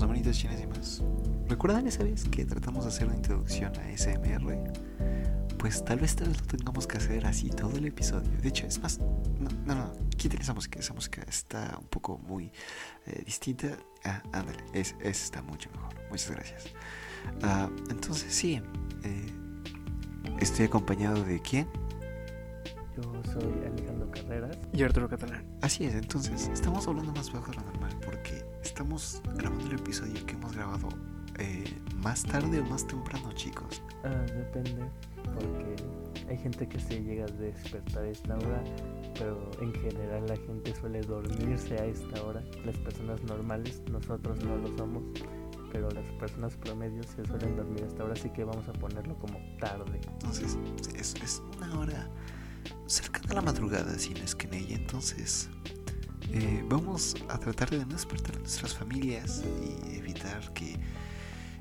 Hola, bienvenidos a Bonitos Chinas y más. ¿Recuerdan esa vez que tratamos de hacer una introducción a SMR? Pues tal vez, tal vez lo tengamos que hacer así todo el episodio. De hecho, es más, no, no, no, quiten esa música, esa música está un poco muy eh, distinta. Ah, ándale, es, es, está mucho mejor. Muchas gracias. Ah, entonces, sí, eh, estoy acompañado de quién? Yo soy Alejandro Carreras. Y Arturo Catalán. Así es, entonces, estamos hablando más bajo de lo normal estamos grabando el episodio que hemos grabado eh, más tarde o más temprano, chicos. Ah, depende, porque hay gente que se llega a despertar a esta hora, pero en general la gente suele dormirse a esta hora. Las personas normales, nosotros no lo somos, pero las personas promedios se suelen dormir a esta hora, así que vamos a ponerlo como tarde. Entonces, es, es una hora cercana a la madrugada, si no es que en ella. Entonces, eh, vamos a tratar de no despertar a nuestras familias y evitar que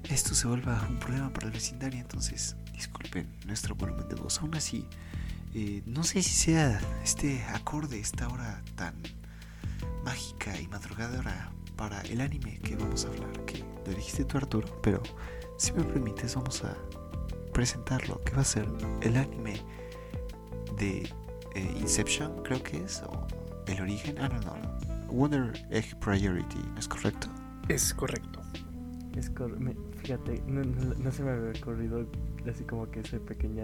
esto se vuelva un problema para el vecindario. Entonces, disculpen nuestro volumen de voz. Aún así, eh, no sé si sea este acorde, esta hora tan mágica y madrugadora para el anime que vamos a hablar. Que lo dijiste tú, Arturo, pero si me permites, vamos a presentarlo. Que va a ser el anime de eh, Inception, creo que es, o El Origen. Ah, no, no, no. Wonder Egg Priority, ¿no es correcto? Es correcto. Es cor- me- fíjate, no, no- no se me había ocurrido así como que esa pequeña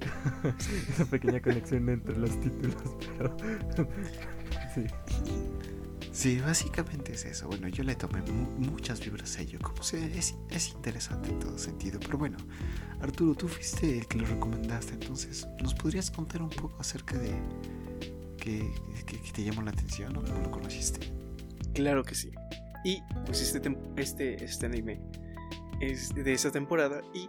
esa pequeña conexión entre los títulos, pero sí. Sí, básicamente es eso. Bueno, yo le tomé mu- muchas vibras a ello. Como sea, es, es interesante en todo sentido. Pero bueno, Arturo, tú fuiste el que lo recomendaste. Entonces, ¿nos podrías contar un poco acerca de qué te llamó la atención o cómo lo conociste? Claro que sí. Y pues este, este, este anime es de esa temporada y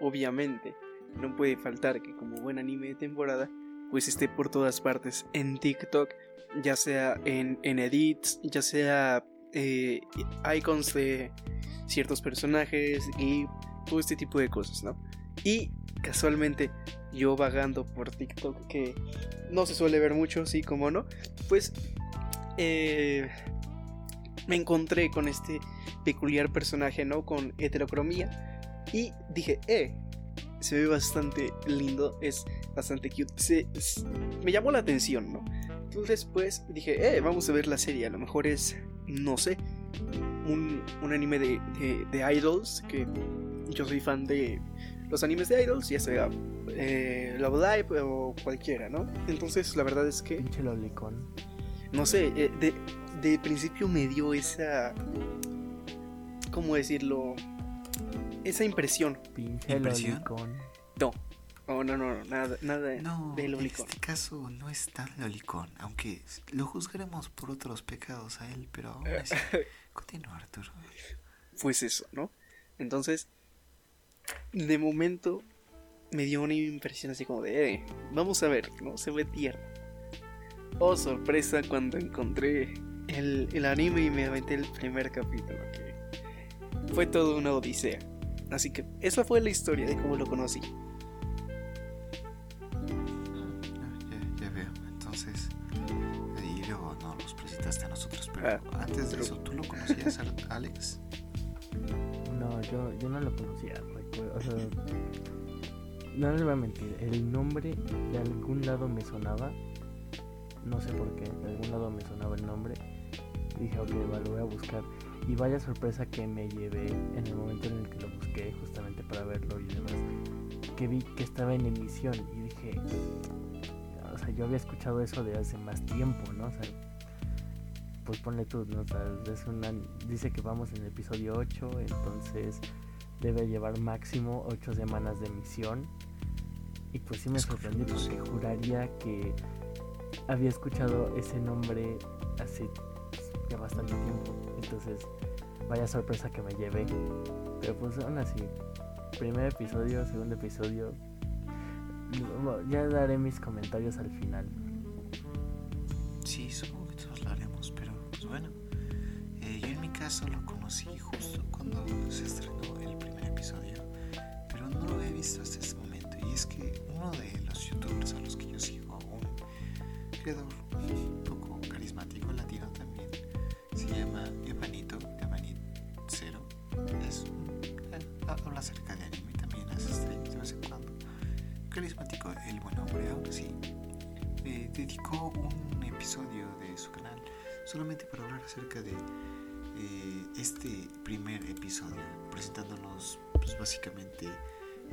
obviamente no puede faltar que como buen anime de temporada pues esté por todas partes en TikTok, ya sea en, en edits, ya sea eh, icons de ciertos personajes y todo este tipo de cosas, ¿no? Y casualmente yo vagando por TikTok que no se suele ver mucho, sí, como no, pues eh, me encontré con este peculiar personaje, ¿no? Con heterocromía. Y dije, eh, se ve bastante lindo, es bastante cute. Se- me llamó la atención, ¿no? Entonces, pues dije, eh, vamos a ver la serie. A lo mejor es, no sé, un, un anime de, de idols, que yo soy fan de los animes de idols, ya sea eh, Love Live o cualquiera, ¿no? Entonces, la verdad es que Pinche lolicón. no sé, eh, de, de principio me dio esa, ¿cómo decirlo? Esa impresión. Pinche ¿Impresión? lolicón. No, oh, no, no, no, nada, nada No, de en este caso no es tan lolicón. Aunque lo juzgaremos por otros pecados a él. Pero aún así, continúa, Arturo. Pues eso, ¿no? Entonces, de momento me dio una impresión así como de, eh, vamos a ver, ¿no? Se ve tierno. Oh, sorpresa cuando encontré el, el anime y me aventé el primer capítulo, que fue todo una odisea. Así que esa fue la historia de cómo lo conocí. Ya, ya veo. Entonces, y luego no los presentaste a nosotros. Pero Ah, antes de pero- eso, ¿tú lo conocías, Al- Alex? No, yo, yo no lo conocía, no les voy a mentir, el nombre de algún lado me sonaba, no sé por qué, de algún lado me sonaba el nombre, dije, ok, va, lo voy a buscar, y vaya sorpresa que me llevé en el momento en el que lo busqué, justamente para verlo y demás, que vi que estaba en emisión, y dije, o sea, yo había escuchado eso de hace más tiempo, ¿no? O sea, pues ponle tú, ¿no? O sea, es una, dice que vamos en el episodio 8, entonces debe llevar máximo 8 semanas de emisión. Y pues sí me correcto, porque juraría que había escuchado ese nombre hace ya bastante tiempo. Entonces, vaya sorpresa que me llevé. Pero pues aún así, primer episodio, segundo episodio, ya daré mis comentarios al final. Sí, supongo que todos lo haremos, pero pues bueno. eh, yo en mi caso lo conocí justo cuando se estrenó hasta este momento. Y es que uno de los youtubers a los que yo sigo, un creador un poco carismático latino también, se llama Emanito, Emanit Cero. Es, eh, habla acerca de anime también, hace streams de vez en cuando. Carismático el buen hombre, aún así. Eh, dedicó un episodio de su canal solamente para hablar acerca de eh, este primer episodio, presentándonos pues, básicamente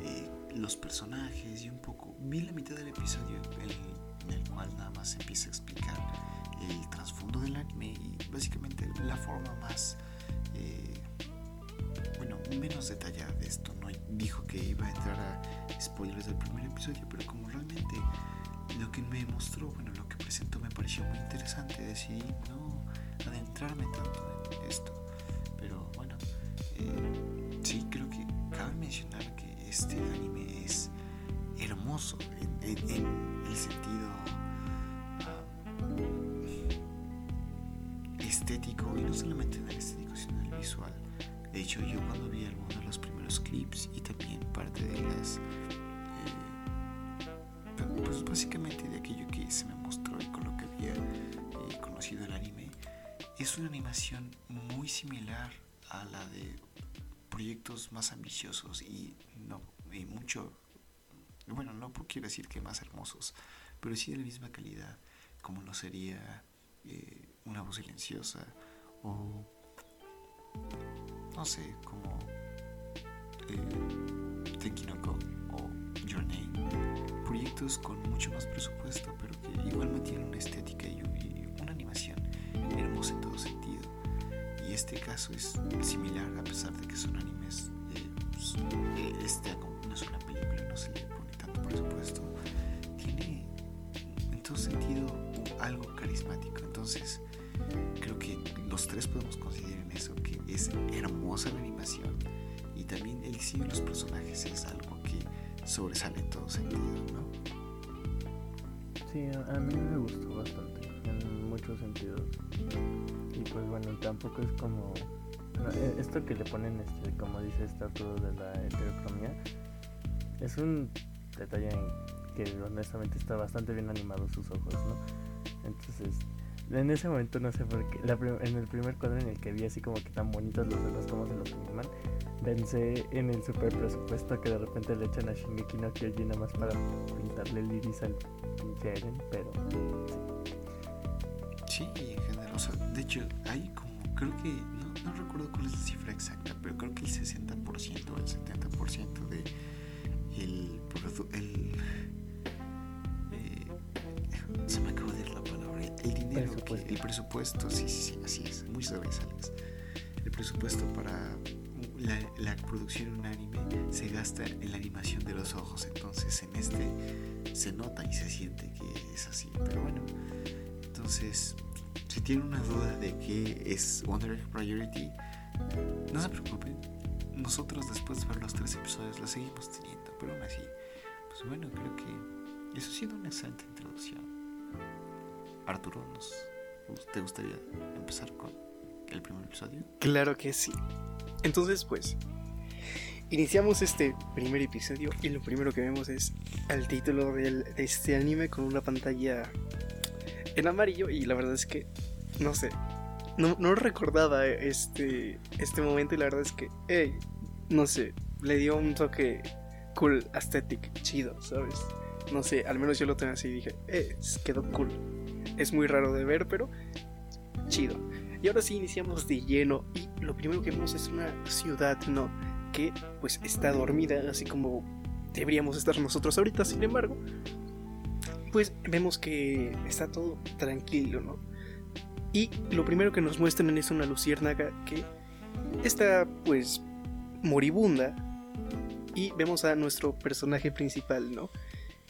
eh, los personajes y un poco. Vi la mitad del episodio en el cual nada más empieza a explicar el trasfondo del anime y básicamente la forma más, eh, bueno, menos detallada de esto. No dijo que iba a entrar a spoilers del primer episodio, pero como realmente lo que me mostró, bueno, lo que presentó me pareció muy interesante, decidí no adentrarme tanto en esto. Este anime es hermoso en, el sentido ah, estético y no solamente en el estético sino en el visual. De hecho yo cuando vi algunos de los primeros clips y también parte de las eh, pues básicamente de aquello que se me mostró y con lo que había eh, conocido el anime es una animación muy similar a la de proyectos más ambiciosos y no y mucho bueno no quiero decir que más hermosos pero sí de la misma calidad como lo sería eh, una voz silenciosa o no sé como eh, Tekinoko o Your Name. Proyectos con mucho más presupuesto pero que igual mantienen una estética y una animación hermosa en todo sentido. Y este caso es similar a pesar de que son animes este no es una película no se le pone tanto presupuesto tiene en todo sentido algo carismático entonces creo que los tres podemos considerar en eso que es hermosa la animación y también el diseño de los personajes es algo que sobresale en todo sentido ¿no? Sí, a mí me gustó bastante en muchos sentidos y pues bueno, tampoco es como esto que le ponen, este, como dice este Arturo de la heterocromía, es un detalle que honestamente está bastante bien animado sus ojos, ¿no? Entonces, en ese momento no sé por qué, en el primer cuadro en el que vi así como que tan bonitos los ojos como se los animan, pensé en el super presupuesto que de repente le echan a Shingeki no Kyojin nada más para pintarle el iris al pinche pero Sí, en sea, de hecho, hay como, creo que, no, no recuerdo cuál es la cifra exacta, pero creo que el 60% o el 70% de el, el eh, se me acaba de ir la palabra, el dinero, el presupuesto, sí, sí, sí, así es, muy sobresaliente. El presupuesto para la, la, producción de un anime se gasta en la animación de los ojos, entonces en este se nota y se siente que es así, pero bueno, entonces si tienen una duda de qué es Wonder Priority, no se preocupen. Nosotros después de ver los tres episodios la seguimos teniendo, pero aún así, pues bueno, creo que eso ha sido una excelente introducción. Arturo, ¿te gustaría empezar con el primer episodio? Claro que sí. Entonces, pues, iniciamos este primer episodio y lo primero que vemos es el título de este anime con una pantalla en amarillo y la verdad es que, no sé, no, no recordaba este, este momento y la verdad es que, hey, no sé, le dio un toque cool, aesthetic, chido, ¿sabes? No sé, al menos yo lo tengo así y dije, eh, quedó cool. Es muy raro de ver, pero chido. Y ahora sí iniciamos de lleno y lo primero que vemos es una ciudad, ¿no? Que pues está dormida, así como deberíamos estar nosotros ahorita, sin embargo, pues vemos que está todo tranquilo, ¿no? Y lo primero que nos muestran es una luciérnaga que está pues moribunda y vemos a nuestro personaje principal, ¿no?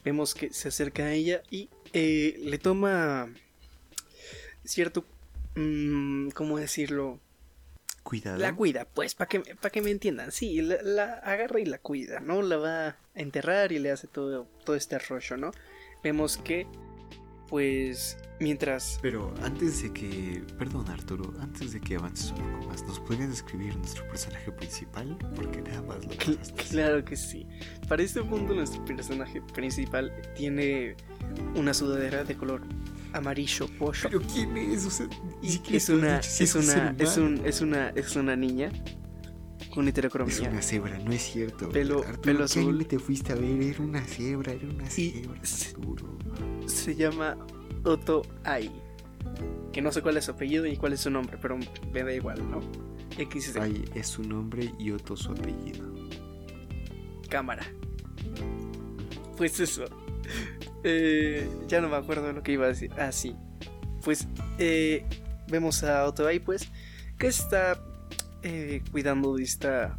Vemos que se acerca a ella y eh, le toma cierto, mm, ¿cómo decirlo? Cuidado. La cuida, pues, para que, que me entiendan. Sí, la, la, agarra y la cuida, ¿no? La va a enterrar y le hace todo, todo este rollo, ¿no? vemos que, pues, mientras... Pero antes de que, perdón Arturo, antes de que avances un poco más, ¿nos podrías describir nuestro personaje principal? Porque nada más lo Claro que sí. Para este punto nuestro personaje principal tiene una sudadera de color amarillo pollo. ¿Pero quién es? es una, es una, es, un, es una, es una niña con Es heterocromía. una cebra, no es cierto. Pelo- Arturo, pelo ¿qué azul. te fuiste a ver? Era una cebra, era una cebra, Arturo. Se llama Otto Ai. Que no sé cuál es su apellido y cuál es su nombre, pero me da igual, ¿no? XD. Ay, es su nombre y Otto su apellido. cámara. Pues eso. Eh, ya no me acuerdo de lo que iba a decir. Ah, sí. Pues eh, vemos a Otto ahí, pues, que está eh, cuidando de esta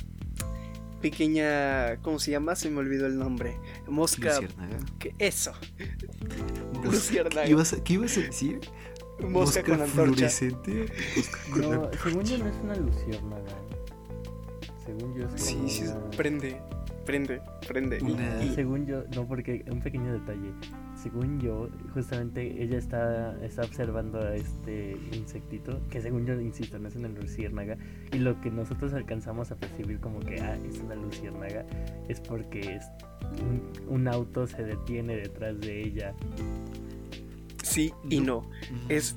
pequeña. ¿Cómo se llama? Se me olvidó el nombre. Mosca. Luciérnaga. ¿Qué? Eso. Luciérnaga. ¿Qué ibas a, qué ibas a decir? Mosca, con antorcha. fluorescente. Mosca con No, antorcha. según yo no es una luciérnaga. Según yo es Sí, como sí una- Prende, prende, prende. Y- Según yo, no, porque un pequeño detalle. Según yo, justamente ella está, está observando a este insectito, que según yo, insisto, no es una luciérnaga, y lo que nosotros alcanzamos a percibir como que, ah, es una luciérnaga, es porque es un, un auto se detiene detrás de ella. Sí y no. Es,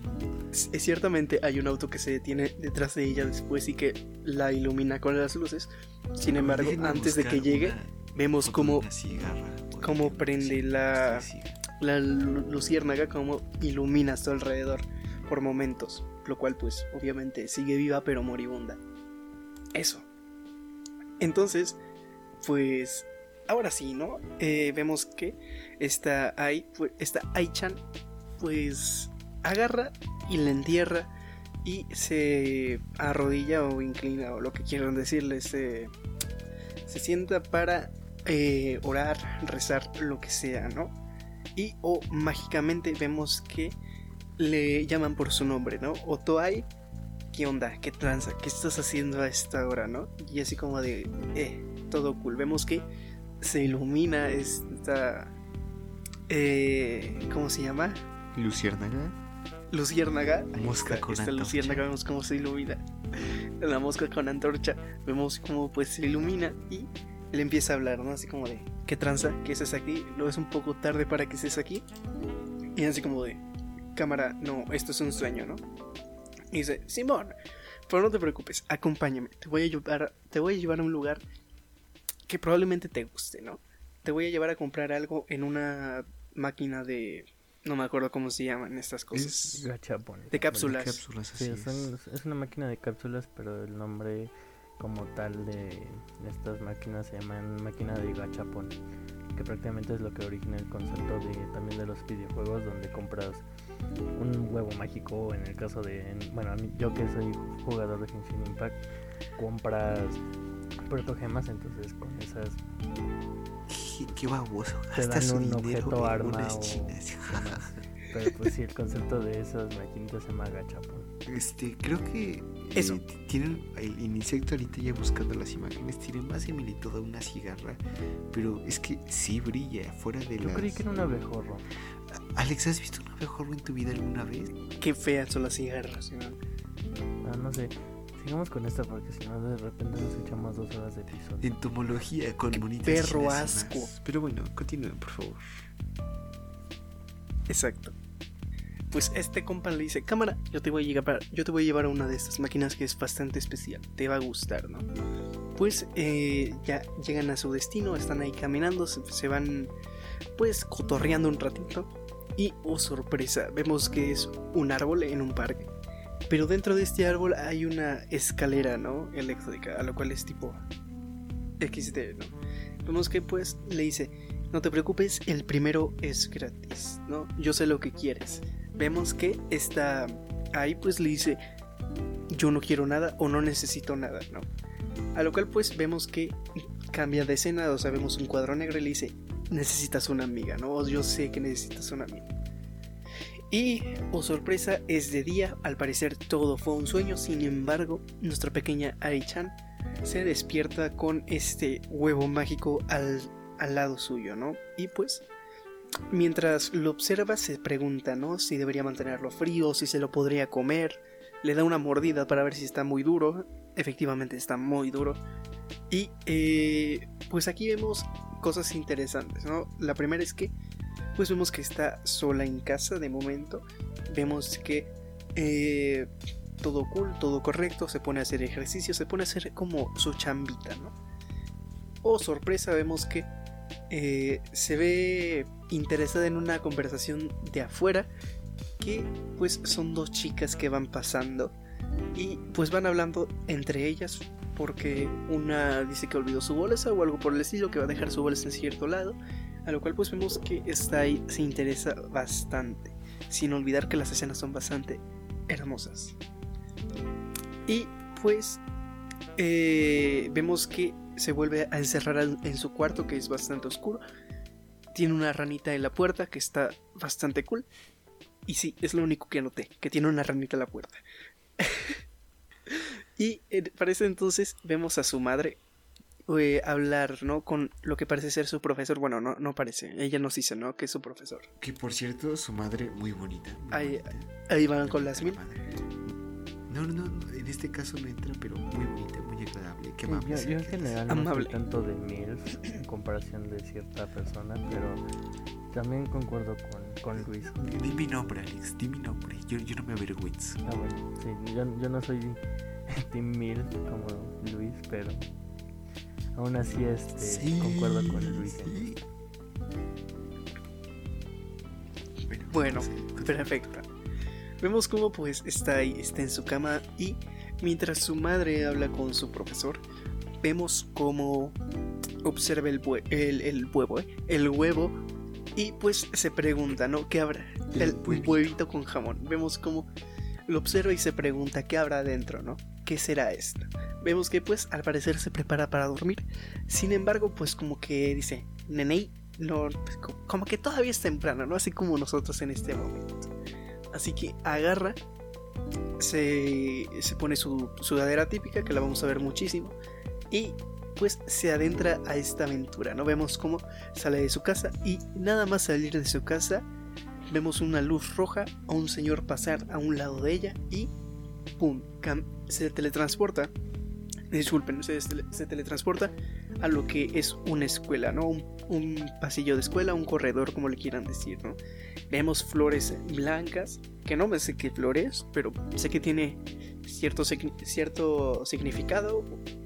es ciertamente hay un auto que se detiene detrás de ella después y que la ilumina con las luces. Sin embargo, antes de que llegue, una vemos cómo cigarra, cómo prende la- la lu- luciérnaga como ilumina a su alrededor por momentos, lo cual pues obviamente sigue viva pero moribunda. Eso. Entonces, pues ahora sí, ¿no? Eh, vemos que esta Ai, esta Ai-chan, pues agarra y la entierra y se arrodilla o inclina o lo que quieran decirle, se, se sienta para eh, orar, rezar, lo que sea, ¿no? Y o mágicamente vemos que le llaman por su nombre, ¿no? Otoai, ¿qué onda? ¿Qué tranza? ¿Qué estás haciendo a esta hora, no? Y así como de, eh, todo cool. Vemos que se ilumina esta, eh, ¿cómo se llama? Luciérnaga. Luciérnaga. Mosca está, con esta antorcha. luciérnaga, vemos cómo se ilumina. La mosca con antorcha, vemos cómo pues se ilumina y le empieza a hablar, ¿no? Así como de, ¿qué tranza? ¿Qué haces aquí? Lo es un poco tarde para que estés aquí. Y así como de, cámara, no, esto es un sueño, ¿no? Y dice, Simón, pero no te preocupes, acompáñame, te voy a llevar, te voy a llevar a un lugar que probablemente te guste, ¿no? Te voy a llevar a comprar algo en una máquina de, no me acuerdo cómo se llaman estas cosas. Es- Gachapon. De cápsulas. Cápsulas Sí, así son- es. una máquina de cápsulas, pero el nombre como tal de estas máquinas se llaman máquina de gachapon, que prácticamente es lo que origina el concepto de también de los videojuegos donde compras un huevo mágico, en el caso de, en- bueno, yo que soy jugador de Genshin Impact, compras protogemas, entonces con esas Qué, qué baboso. dan su un dinero objeto arma unas o chinas. Pero pues sí, el concepto de esas maquinitas se llama gachapon. Este, creo que eh, Eso. tienen el, el insecto ahorita ya buscando las imágenes, tiene más similitud a una cigarra, pero es que sí brilla fuera de Yo las... creí que era un abejorro. Alex, ¿has visto un abejorro en tu vida alguna vez? Qué feas son las cigarras, ¿no? Ah, no sé. Sigamos con esto porque si no de repente nos echamos dos horas de episodio. Entomología con monitas perro asco. más. Pero bueno, continúen, por favor. Exacto. Pues este compa le dice, cámara, yo te voy a llevar, yo te voy a llevar a una de estas máquinas que es bastante especial, te va a gustar, ¿no? Pues eh, ya llegan a su destino, están ahí caminando, se, se van pues cotorreando un ratito y oh sorpresa, vemos que es un árbol en un parque. Pero dentro de este árbol hay una escalera, ¿no? Eléctrica, a lo cual es tipo XD, ¿no? Vemos que pues le dice, no te preocupes, el primero es gratis, ¿no? Yo sé lo que quieres. Vemos que está ahí pues le dice, yo no quiero nada o no necesito nada, ¿no? A lo cual pues vemos que cambia de escena, o sea, vemos un cuadro negro y le dice, necesitas una amiga, ¿no? Yo sé que necesitas una amiga. Y, oh sorpresa, es de día, al parecer todo fue un sueño, sin embargo, nuestra pequeña Ai-chan se despierta con este huevo mágico al, al lado suyo, ¿no? Y pues, mientras lo observa, se pregunta, ¿no? Si debería mantenerlo frío, si se lo podría comer. Le da una mordida para ver si está muy duro. Efectivamente está muy duro. Y eh, pues aquí vemos cosas interesantes, ¿no? La primera es que, pues vemos que está sola en casa de momento. Vemos que eh, todo cool, todo correcto, se pone a hacer ejercicio, se pone a hacer como su chambita, ¿no? Oh, sorpresa, vemos que eh, se ve interesada en una conversación de afuera que pues son dos chicas que van pasando y pues van hablando entre ellas porque una dice que olvidó su bolsa o algo por el estilo, que va a dejar su bolsa en cierto lado, a lo cual pues vemos que ahí se interesa bastante, sin olvidar que las escenas son bastante hermosas. Y pues eh, vemos que se vuelve a encerrar en su cuarto que es bastante oscuro. Tiene una ranita en la puerta que está bastante cool. Y sí, es lo único que noté, que tiene una ranita en la puerta. y eh, parece entonces vemos a su madre eh, hablar, ¿no? Con lo que parece ser su profesor. Bueno, no, no parece. Ella nos dice, ¿no? Que es su profesor. Que por cierto, su madre muy bonita. ahí, ahí, van con las mil. No, no, no, en este caso no entra, pero muy bonita, muy agradable. Qué amable. yo, en general no tanto de MILF en comparación de cierta persona, pero también concuerdo con, con Luis. Di mi nombre, Alex, di mi nombre. Yo, yo no me avergüenzo. Ah, bueno, sí, yo, yo no soy Team MILF como Luis, pero aún así este, concuerdo con Luis. Bueno, perfecto. Vemos cómo pues está ahí, está en su cama y mientras su madre habla con su profesor, vemos cómo observa el, el, huevo, ¿eh? el huevo y pues se pregunta, ¿no? ¿Qué habrá? El, huevito con jamón. Vemos cómo lo observa y se pregunta qué habrá adentro, ¿no? ¿Qué será esto? Vemos que pues al parecer se prepara para dormir. Sin embargo, pues como que dice, Nenei, no, como que todavía es temprano, ¿no? Así como nosotros en este momento. Así que agarra, se, se pone su sudadera típica, que la vamos a ver muchísimo, y pues se adentra a esta aventura, ¿no? Vemos cómo sale de su casa y nada más salir de su casa, vemos una luz roja a un señor pasar a un lado de ella y ¡pum! se teletransporta disculpen, se, se, teletransporta a lo que es una escuela, ¿no? Un, pasillo de escuela, un corredor, como le quieran decir, ¿no? Vemos flores blancas, que no me sé qué flores, pero sé que tiene cierto, cierto significado,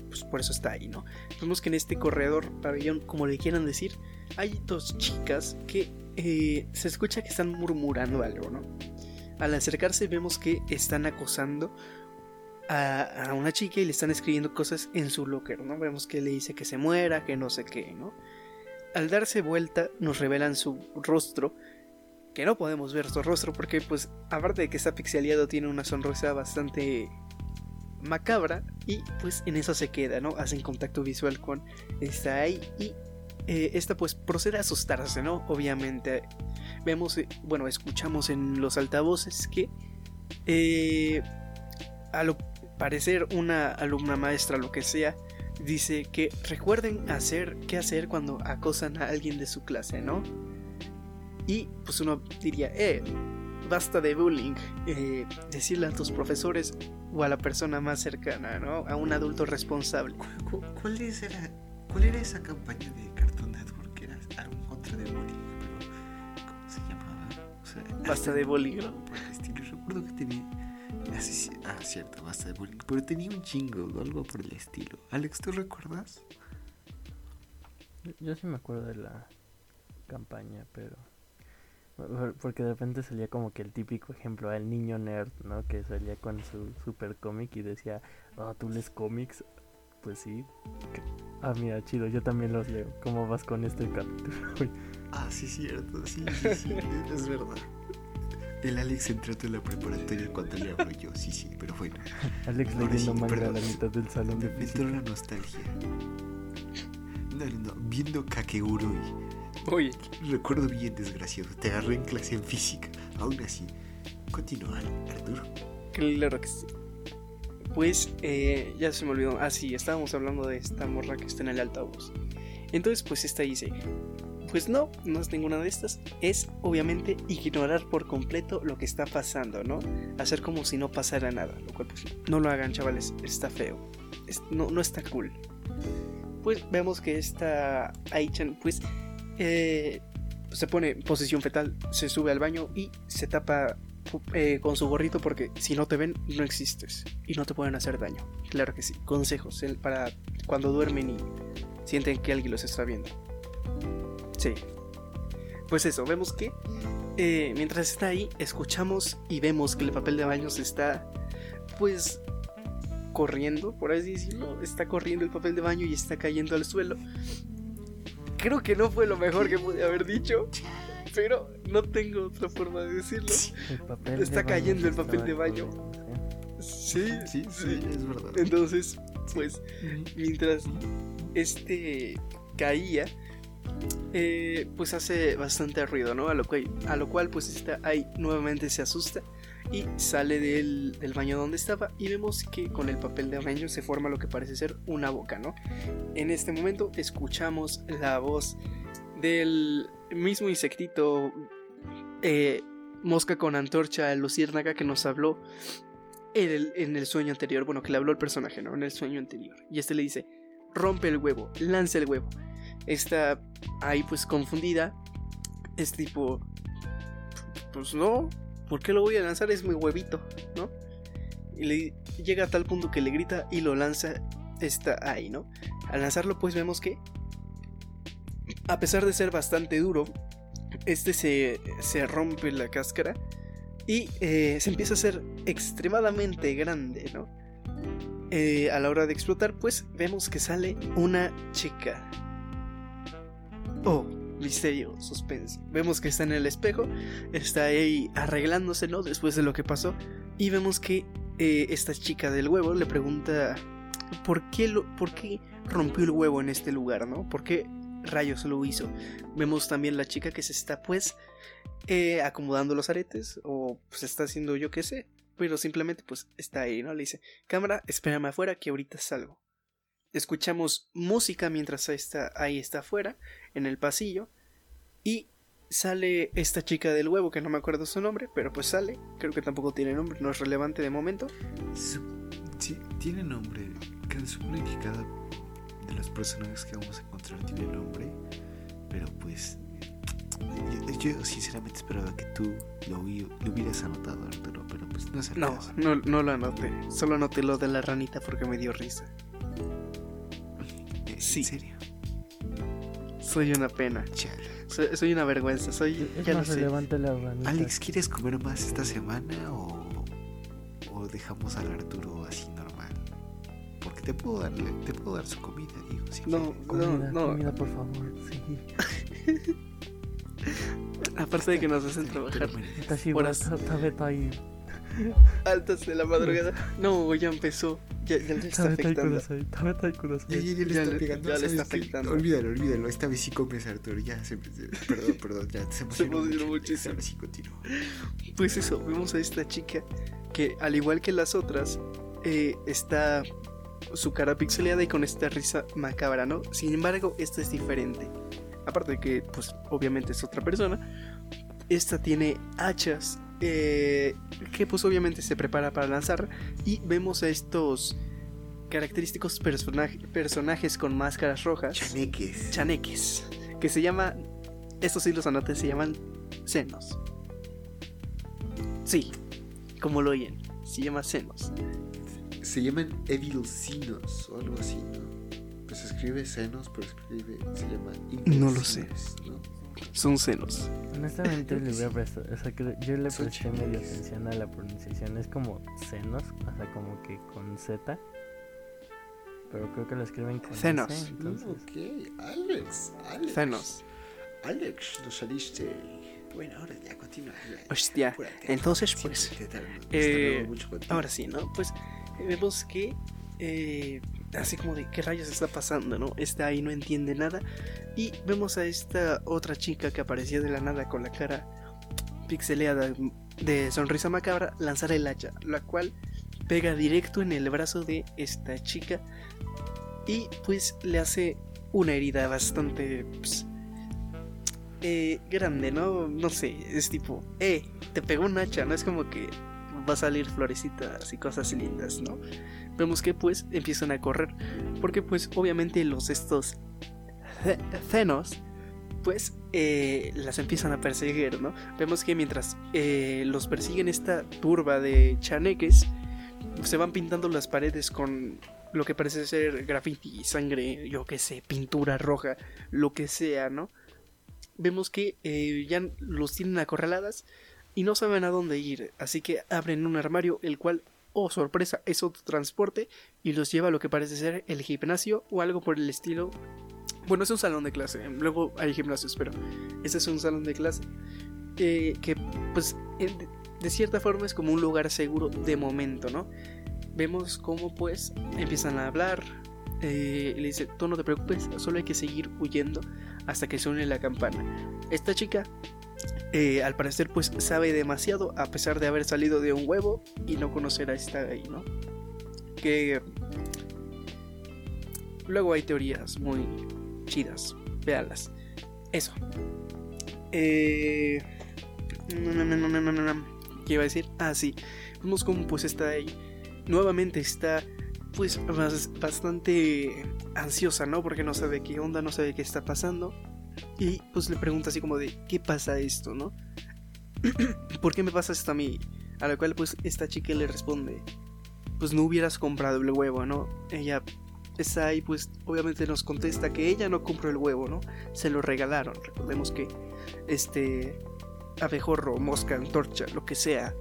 pues por eso está ahí, ¿no? Vemos que en este corredor, pabellón, como le quieran decir, hay dos chicas que eh, se escucha que están murmurando algo, ¿no? Al acercarse vemos que están acosando a, una chica y le están escribiendo cosas en su locker, ¿no? Vemos que le dice que se muera, que no sé qué, ¿no? Al darse vuelta nos revelan su rostro, que no podemos ver su rostro porque pues aparte de que está pixeleado tiene una sonrisa bastante macabra y pues en eso se queda, ¿no? Hacen contacto visual con esta ahí y eh, esta pues procede a asustarse, ¿no? Obviamente vemos, eh, bueno, escuchamos en los altavoces que eh, a lo parecer una alumna maestra, lo que sea, dice que recuerden hacer qué hacer cuando acosan a alguien de su clase, ¿no? Y pues uno diría, eh, basta de bullying, eh, decirle a tus profesores o a la persona más cercana, ¿no? A un adulto responsable. ¿Cuál, era, cuál era esa campaña de Cartoon Network que era algo contra de bullying? ¿Cómo se llamaba? basta de bullying, ¿no? Recuerdo que tenía Ah, cierto, basta de bullying. Pero tenía un chingo o algo por el estilo. Alex, ¿tú recuerdas? Yo sí me acuerdo de la campaña, pero. Porque de repente salía como que el típico ejemplo, el niño nerd, ¿no? Que salía con su super cómic y decía, oh, ¿tú lees cómics? Pues sí. Ah, mira, chido, yo también los leo. ¿Cómo vas con este capítulo? ah, sí, cierto, sí, sí, sí, es verdad. El Alex entró en la preparatoria cuando le hablo yo, sí, sí, pero bueno. Alex leyendo manga a la mitad del salón de física. Me la nostalgia. No, no, no, viendo Kakegurui. Oye. Recuerdo bien, desgraciado. Te agarré en clase en física. Aún así. Continúa, Arturo. Claro que sí. Pues, eh, ya se me olvidó. Ah, sí, estábamos hablando de esta morra que está en el altavoz. Entonces, pues esta dice, pues no, no es ninguna de estas. Es obviamente ignorar por completo lo que está pasando, ¿no? Hacer como si no pasara nada. Lo cual, pues, no lo hagan, chavales. Está feo. no, está cool. Pues vemos que esta Aichan, pues, eh, se pone en posición fetal, se sube al baño y se tapa eh, con su gorrito porque si no te ven no existes y no te pueden hacer daño. Claro que sí. Consejos para cuando duermen y sienten que alguien los está viendo. Sí. Pues eso, vemos que eh, mientras está ahí, escuchamos y vemos que el papel de baño se está, pues, corriendo, por así decirlo. Está corriendo el papel de baño y está cayendo al suelo. Creo que no fue lo mejor que pude haber dicho, pero no tengo otra forma de decirlo. El papel Está de cayendo el papel de baño. corriendo, Sí, Sí, sí, es verdad. Entonces, pues, mientras este caía, eh, pues hace bastante ruido, ¿no? A lo cual, a lo cual pues está ahí nuevamente se asusta y sale del, del baño donde estaba y vemos que con el papel de baño se forma lo que parece ser una boca, ¿no? En este momento escuchamos la voz del mismo insectito eh, mosca con antorcha luciérnaga que nos habló en el, en el sueño anterior, bueno, que le habló el personaje, ¿no? En el sueño anterior. Y este le dice, rompe el huevo, lanza el huevo. Está ahí pues confundida. Es tipo, pues no, ¿por qué lo voy a lanzar? Es mi huevito, ¿no? Y le llega a tal punto que le grita y lo lanza. Está ahí, ¿no? Al lanzarlo pues vemos que, a pesar de ser bastante duro, este se, se rompe la cáscara y eh, se empieza a hacer extremadamente grande, ¿no? Eh, a la hora de explotar, pues vemos que sale una chica. Oh, misterio, suspense. Vemos que está en el espejo, está ahí arreglándose, ¿no? Después de lo que pasó. Y vemos que eh, esta chica del huevo le pregunta por qué, lo, por qué rompió el huevo en este lugar, ¿no? ¿Por qué rayos lo hizo? Vemos también la chica que se está, pues, eh, acomodando los aretes o pues está haciendo yo qué sé, pero simplemente pues está ahí, ¿no? Le dice, cámara, espérame afuera que ahorita salgo. Escuchamos música mientras está, ahí está afuera, en el pasillo, y sale esta chica del huevo, que no me acuerdo su nombre, pero pues sale, creo que tampoco tiene nombre, no es relevante de momento. Sí, tiene nombre. Que supone que cada de los personajes que vamos a encontrar tiene nombre. Pero pues. Yo, yo sinceramente esperaba que tú lo, lo hubieras anotado, Arturo. Pero pues no es el No, caso. no, no lo anoté, solo anoté lo de la ranita porque me dio risa. ¿En sí. serio? Soy una pena, soy, soy una vergüenza, soy... Es Ya lo más sé. relevante la ranita. Alex, ¿quieres comer más esta semana o, o dejamos al Arturo así normal? Porque te puedo darle, te puedo dar su comida, digo. si No, quieres. Comida, no, no. comida, por favor, sí. Aparte de que nos hacen trabajar bueno, Está así, Horas. está- está. altas de la madrugada. No, ya empezó. Ya, ya le está afectando. Ya, ya, ya le está pegando. ya le ¿sabes está afectando. Olvídalo, olvídalo. Esta vez sí comes, Arturo. Ya, se, perdón, perdón. Ya se emocionó, emocionó mucho. muchísimo. Pues eso, vemos a esta chica que al igual que las otras, eh, está su cara pixeleada y con esta risa macabra, ¿no? Sin embargo, esta es diferente. Aparte de que, pues, obviamente es otra persona. Esta tiene hachas eh, que pues obviamente se prepara para lanzar y vemos a estos característicos personaje- personajes con máscaras rojas. Chaneques. chaneques, que se llama, estos sí los anoté, se llaman senos. Sí, como lo oyen, se llama senos. Se llaman Evilcinos o algo así, ¿no? Pues escribe senos, pero escribe, se llama No lo sé. ¿no? Son senos. Honestamente Creo le hubiera sí. prestado, o sea, que yo le Son presté medio chineques. atención a la pronunciación, es como senos, o sea, como que con Z, pero creo que lo escriben con Senos. S, entonces, ok, Alex, Alex. Senos. Alex, nos saliste. Bueno, ahora ya continúa. Hostia, apúrate. entonces, pues, eh, mucho. Ahora sí, ¿no? Pues eh, vemos que eh, así como de qué rayos está pasando, ¿no? Está ahí, no entiende nada. Y vemos a esta otra chica que aparecía de la nada con la cara pixeleada de sonrisa macabra lanzar el hacha, la cual pega directo en el brazo de esta chica y pues le hace una herida bastante pues, eh, grande, ¿no? No sé, es tipo, eh, te pegó un hacha, no es como que va a salir florecitas y cosas lindas, ¿no? Vemos que pues empiezan a correr, porque pues obviamente los estos ce- cenos pues eh, las empiezan a perseguir, ¿no? Vemos que mientras eh, los persiguen esta turba de chaneques, se van pintando las paredes con lo que parece ser graffiti, sangre, yo qué sé, pintura roja, lo que sea, ¿no? Vemos que eh, ya los tienen acorraladas y no saben a dónde ir, así que abren un armario el cual, oh sorpresa, es otro transporte y los lleva a lo que parece ser el gimnasio o algo por el estilo. Bueno, es un salón de clase, luego hay gimnasios, pero este es un salón de clase eh, que pues de cierta forma es como un lugar seguro de momento, ¿no? Vemos cómo pues empiezan a hablar, eh, le dice, tú no te preocupes, solo hay que seguir huyendo hasta que suene la campana. Esta chica eh, al parecer pues sabe demasiado a pesar de haber salido de un huevo y no conocer a esta ahí, ¿no? Que luego hay teorías muy chidas, véanlas. Eso. Eh... ¿Qué iba a decir? Ah, sí. Vemos cómo pues está ahí. Nuevamente está pues bastante ansiosa, ¿no? Porque no sabe qué onda, no sabe qué está pasando. Y pues le pregunta así como de, ¿qué pasa esto, no? ¿Por qué me pasa esto a mí? A la cual pues esta chica le responde, pues no hubieras comprado el huevo, ¿no? Ella está ahí pues obviamente nos contesta que ella no compró el huevo, ¿no? Se lo regalaron. Recordemos que este abejorro, mosca, antorcha, lo que sea,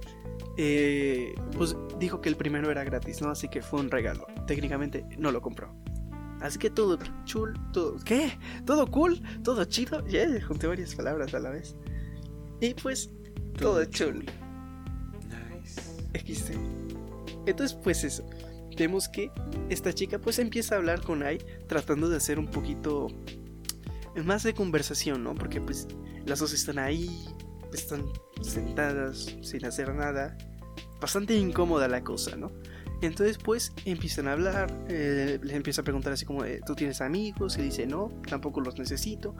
eh, pues dijo que el primero era gratis, ¿no? Así que fue un regalo. Técnicamente no lo compró. Así que todo chul, todo. ¿Qué? ¿Todo cool? ¿Todo chido? Ya junté varias palabras a la vez. Y pues, todo, chul. Nice. Entonces, pues eso. Vemos que esta chica pues empieza a hablar con Ai tratando de hacer un poquito más de conversación, ¿no? Porque pues las dos están ahí, están sentadas sin hacer nada. Bastante incómoda la cosa, ¿no? Entonces pues empiezan a hablar, eh, les empieza a preguntar así como, ¿tú tienes amigos? Y dice, no, tampoco los necesito.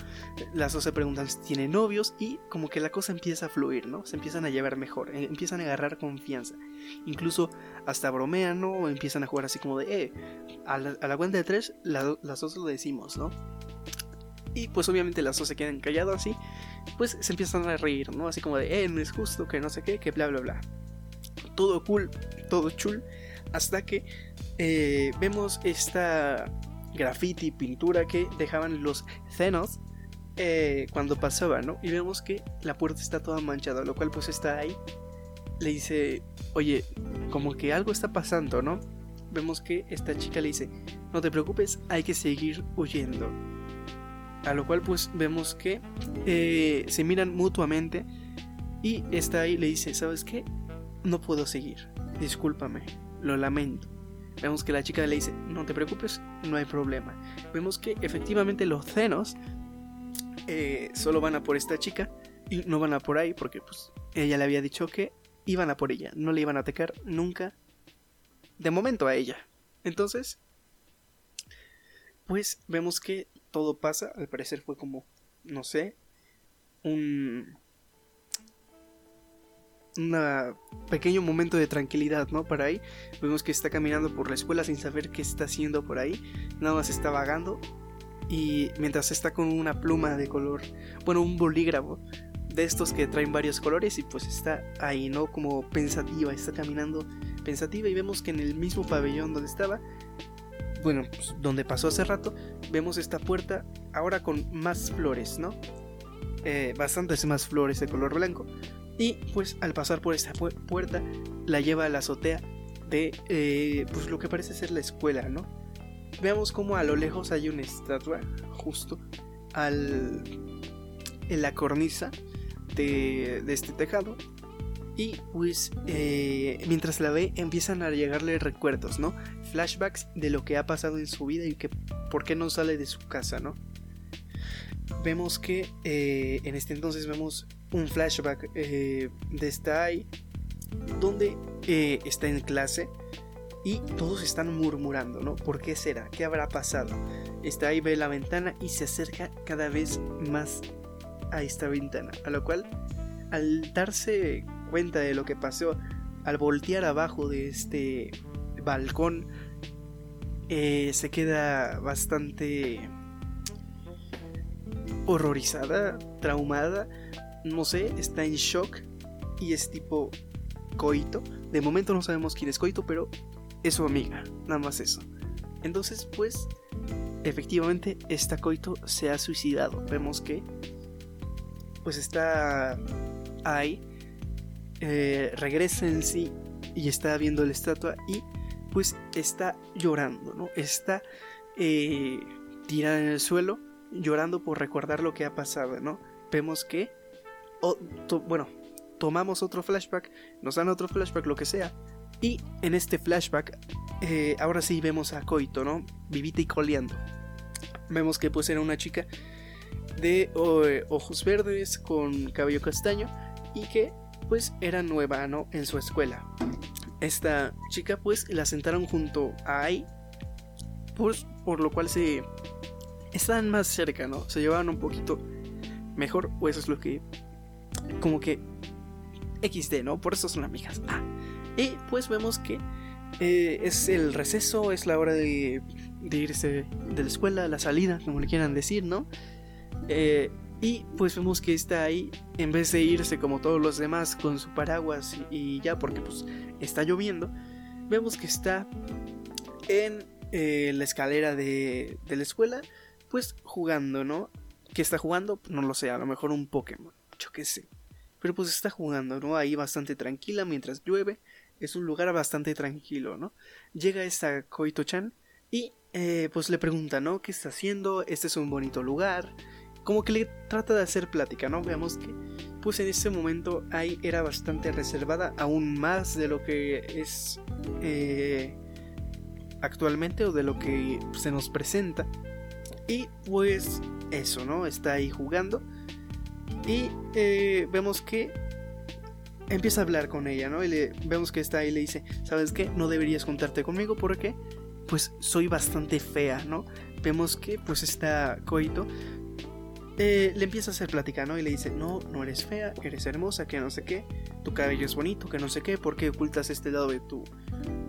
Las dos se preguntan si tienen novios y como que la cosa empieza a fluir, ¿no? Se empiezan a llevar mejor, eh, empiezan a agarrar confianza. Incluso hasta bromean, ¿no? Empiezan a jugar así como de, eh, a la, cuenta de tres, las dos lo decimos, ¿no? Y pues obviamente las dos se quedan calladas así, pues se empiezan a reír, ¿no? Así como de, eh, no es justo, que no sé qué, que bla, bla, bla. Todo cool, todo chul hasta que eh, vemos esta graffiti, pintura que dejaban los Zenos eh, cuando pasaban, ¿no? Y vemos que la puerta está toda manchada, lo cual pues está ahí. Le dice, oye, como que algo está pasando, ¿no? Vemos que esta chica le dice, no te preocupes, hay que seguir huyendo. A lo cual pues vemos que eh, se miran mutuamente y está ahí le dice, ¿sabes qué? No puedo seguir, discúlpame lo lamento. Vemos que la chica le dice, no te preocupes, no hay problema. Vemos que efectivamente los cenos eh, solo van a por esta chica y no van a por ahí porque pues ella le había dicho que iban a por ella, no le iban a atacar nunca de momento a ella. Entonces, pues vemos que todo pasa, al parecer fue como, no sé, un un pequeño momento de tranquilidad, ¿no? Para ahí. Vemos que está caminando por la escuela sin saber qué está haciendo por ahí. Nada más está vagando. Y mientras está con una pluma de color, bueno, un bolígrafo de estos que traen varios colores y pues está ahí, ¿no? Como pensativa, está caminando pensativa y vemos que en el mismo pabellón donde estaba, bueno, pues, donde pasó hace rato, vemos esta puerta ahora con más flores, ¿no? Eh, bastantes más flores de color blanco. Y pues al pasar por esta puerta la lleva a la azotea de eh, pues lo que parece ser la escuela, ¿no? Veamos como a lo lejos hay una estatua justo al, en la cornisa de, este tejado. Y pues eh, mientras la ve empiezan a llegarle recuerdos, ¿no? Flashbacks de lo que ha pasado en su vida y que por qué no sale de su casa, ¿no? Vemos que eh, en este entonces vemos un flashback eh, de Stai donde eh, está en clase y todos están murmurando, ¿no? ¿Por qué será? ¿Qué habrá pasado? Ahí, ve la ventana y se acerca cada vez más a esta ventana. A lo cual, al darse cuenta de lo que pasó, al voltear abajo de este balcón, eh, se queda bastante horrorizada, traumada, no sé, está en shock y es tipo Coito. De momento no sabemos quién es Coito, pero es su amiga, nada más eso. Entonces, pues, efectivamente, esta Coito se ha suicidado. Vemos que, pues, está ahí, eh, regresa en sí y está viendo la estatua y, pues, está llorando, ¿no? Está eh, tirada en el suelo, llorando por recordar lo que ha pasado, ¿no? Vemos que, bueno, tomamos otro flashback, nos dan otro flashback, lo que sea, y en este flashback, eh, ahora sí vemos a Coito, ¿no? Vivita y coleando. Vemos que pues era una chica de ojos verdes con cabello castaño y que pues era nueva, ¿no? En su escuela. Esta chica pues la sentaron junto a Ai, pues, por lo cual se estaban más cerca, ¿no? Se llevaban un poquito mejor, o eso es lo que como que XD, ¿no? Por eso son amigas. Ah. Y pues vemos que eh, es el receso, es la hora de, irse de la escuela, la salida, como le quieran decir, ¿no? Eh, y pues vemos que está ahí, en vez de irse como todos los demás con su paraguas y, ya, porque pues está lloviendo, vemos que está en eh, la escalera de, de la escuela, pues jugando, ¿no? ¿Qué está jugando? No lo sé, a lo mejor un Pokémon, yo qué sé. Pero pues está jugando, ¿no? Ahí bastante tranquila mientras llueve es un lugar bastante tranquilo, ¿no? Llega esta Koito-chan y eh, pues le pregunta, ¿no? ¿Qué está haciendo? Este es un bonito lugar. Como que le trata de hacer plática, ¿no? Veamos que pues en ese momento Ai era bastante reservada, aún más de lo que es eh, actualmente o de lo que se nos presenta. Y pues eso, ¿no? Está ahí jugando. Y eh, vemos que empieza a hablar con ella, ¿no? Y le, vemos que está ahí y le dice, ¿sabes qué? No deberías juntarte conmigo porque, pues, soy bastante fea, ¿no? Vemos que, pues, está Coito. Eh, le empieza a hacer plática, ¿no? Y le dice, no, no eres fea, eres hermosa, que no sé qué, tu cabello es bonito, que no sé qué, ¿por qué ocultas este lado de tu...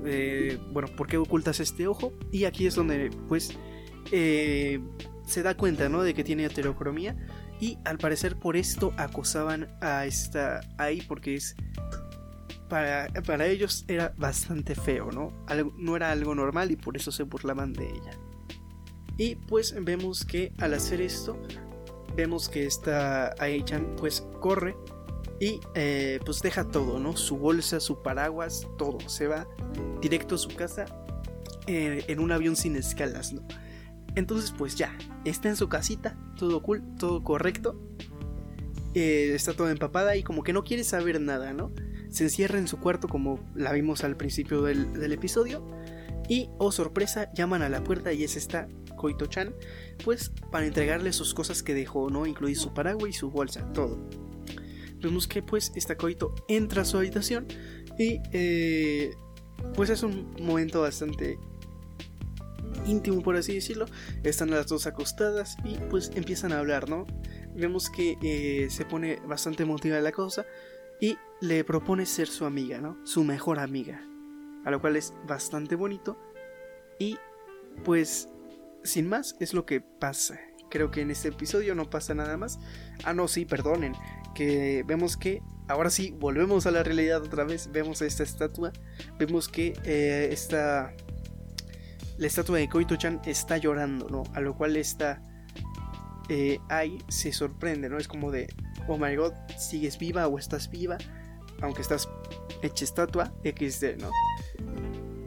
Eh, bueno, ¿por qué ocultas este ojo? Y aquí es donde, pues, eh, se da cuenta, ¿no? De que tiene heterocromía y al parecer por esto acosaban a esta ahí porque es para, para ellos era bastante feo, ¿no? no era algo normal y por eso se burlaban de ella. Y pues vemos que al hacer esto, vemos que esta Ai-chan pues corre y eh, pues deja todo, ¿no? Su bolsa, su paraguas, todo. Se va directo a su casa eh, en un avión sin escalas, ¿no? Entonces, pues ya, está en su casita, todo cool, todo correcto. Eh, está toda empapada y como que no quiere saber nada, ¿no? Se encierra en su cuarto como la vimos al principio del, episodio. Y, oh sorpresa, llaman a la puerta y es esta Koito-chan, pues para entregarle sus cosas que dejó, ¿no? Incluir su paraguas y su bolsa, todo. Vemos que pues esta Koito entra a su habitación y eh, pues es un momento bastante íntimo, por así decirlo. Están las dos acostadas y pues empiezan a hablar, ¿no? Vemos que eh, se pone bastante emotiva la cosa y le propone ser su amiga, ¿no? Su mejor amiga. A lo cual es bastante bonito. Y pues, sin más, es lo que pasa. Creo que en este episodio no pasa nada más. Ah, no, sí, perdonen. Que vemos que ahora sí volvemos a la realidad otra vez. Vemos esta estatua. Vemos que eh, esta la estatua de Koito-chan está llorando, ¿no? A lo cual esta eh, se sorprende, ¿no? Es como de, oh my god, sigues viva o estás viva, aunque estás hecha estatua, XD, ¿no?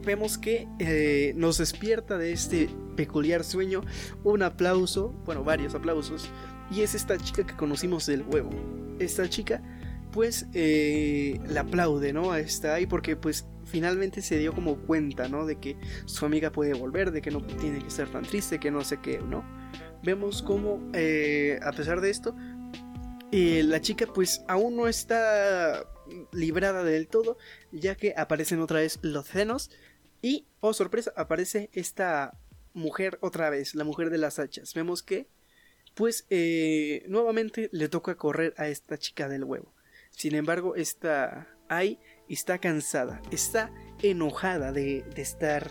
Vemos que eh, nos despierta de este peculiar sueño un aplauso, bueno, varios aplausos, y es esta chica que conocimos del huevo. Esta chica, pues, eh, la aplaude, ¿no? Está ahí porque, pues, finalmente se dio como cuenta, ¿no? De que su amiga puede volver, de que no tiene que ser tan triste, que no sé qué, ¿no? Vemos como, eh, a pesar de esto, eh, la chica pues aún no está librada del todo, ya que aparecen otra vez los senos y, oh sorpresa, aparece esta mujer otra vez, la mujer de las hachas. Vemos que, pues, eh, nuevamente le toca correr a esta chica del huevo. Sin embargo, esta ahí está cansada, está enojada de, estar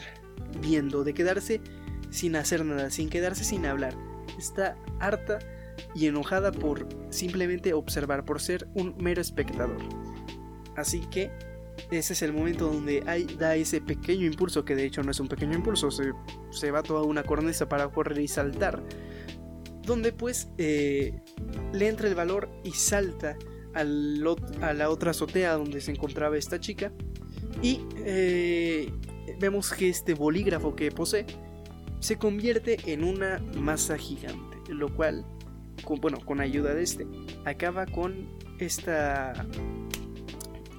viendo, de quedarse sin hacer nada, sin quedarse sin hablar. Está harta y enojada por simplemente observar, por ser un mero espectador. Así que ese es el momento donde hay, da ese pequeño impulso, que de hecho no es un pequeño impulso, se, se va toda una cornisa para correr y saltar, donde pues eh, le entra el valor y salta al, a la otra azotea donde se encontraba esta chica. Y eh, vemos que este bolígrafo que posee se convierte en una masa gigante, lo cual, bueno, con ayuda de este, acaba con esta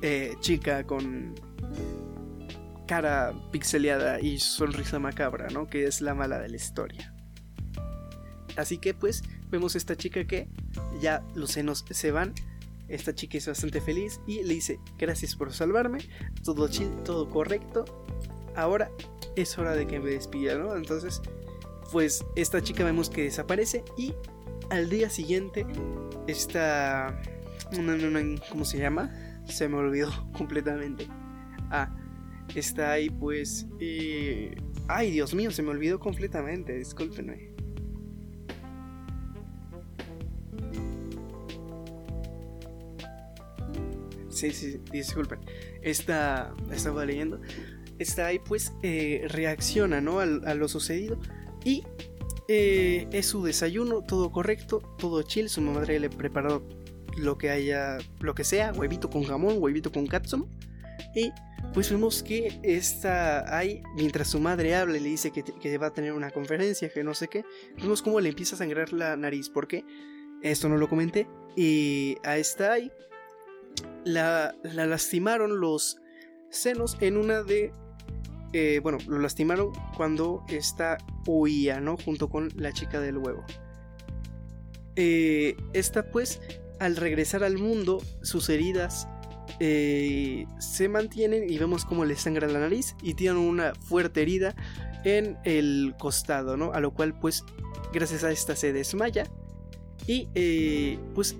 eh, chica con cara pixeleada y sonrisa macabra, ¿no? Que es la mala de la historia. Así que pues vemos a esta chica que ya los senos se van. Esta chica es bastante feliz y le dice gracias por salvarme, todo chill, todo correcto. Ahora es hora de que me despida, ¿no? Entonces, pues esta chica vemos que desaparece y al día siguiente esta... ¿Cómo se llama? Se me olvidó completamente. Ah, está ahí pues... Eh... Ay, Dios mío, se me olvidó completamente, discúlpenme. Sí, sí, disculpen. Está, estaba leyendo. Está ahí pues eh, reacciona ¿no? a, a, lo sucedido y eh, es su desayuno, todo correcto, todo chill. Su madre le preparó lo que haya, lo que sea, huevito con jamón, huevito con katsun. Y pues vemos que está ahí, mientras su madre habla y le dice que, que, va a tener una conferencia, que no sé qué, vemos cómo le empieza a sangrar la nariz, porque esto no lo comenté. Y a esta ahí la, la lastimaron los senos en una de eh, bueno, lo lastimaron cuando esta huía, ¿no? Junto con la chica del huevo. Eh, esta pues, al regresar al mundo, sus heridas eh, se mantienen y vemos cómo le sangra la nariz y tienen una fuerte herida en el costado, ¿no? A lo cual pues, gracias a esta se desmaya y eh, pues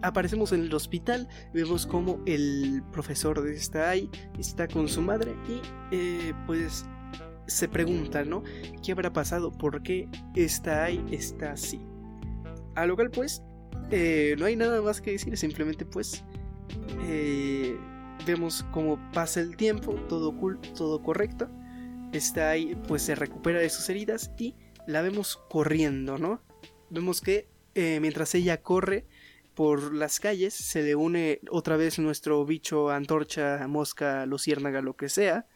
aparecemos en el hospital, vemos como el profesor está ahí, está con su madre y eh, pues se pregunta, ¿no? ¿Qué habrá pasado? ¿Por qué está ahí? Está así. A lo cual pues eh, no hay nada más que decir, simplemente pues eh, vemos cómo pasa el tiempo, todo cool, todo correcto. Está ahí, pues se recupera de sus heridas y la vemos corriendo, ¿no? Vemos que mientras ella corre, por las calles, se le une otra vez nuestro bicho, antorcha, mosca, luciérnaga, lo que sea,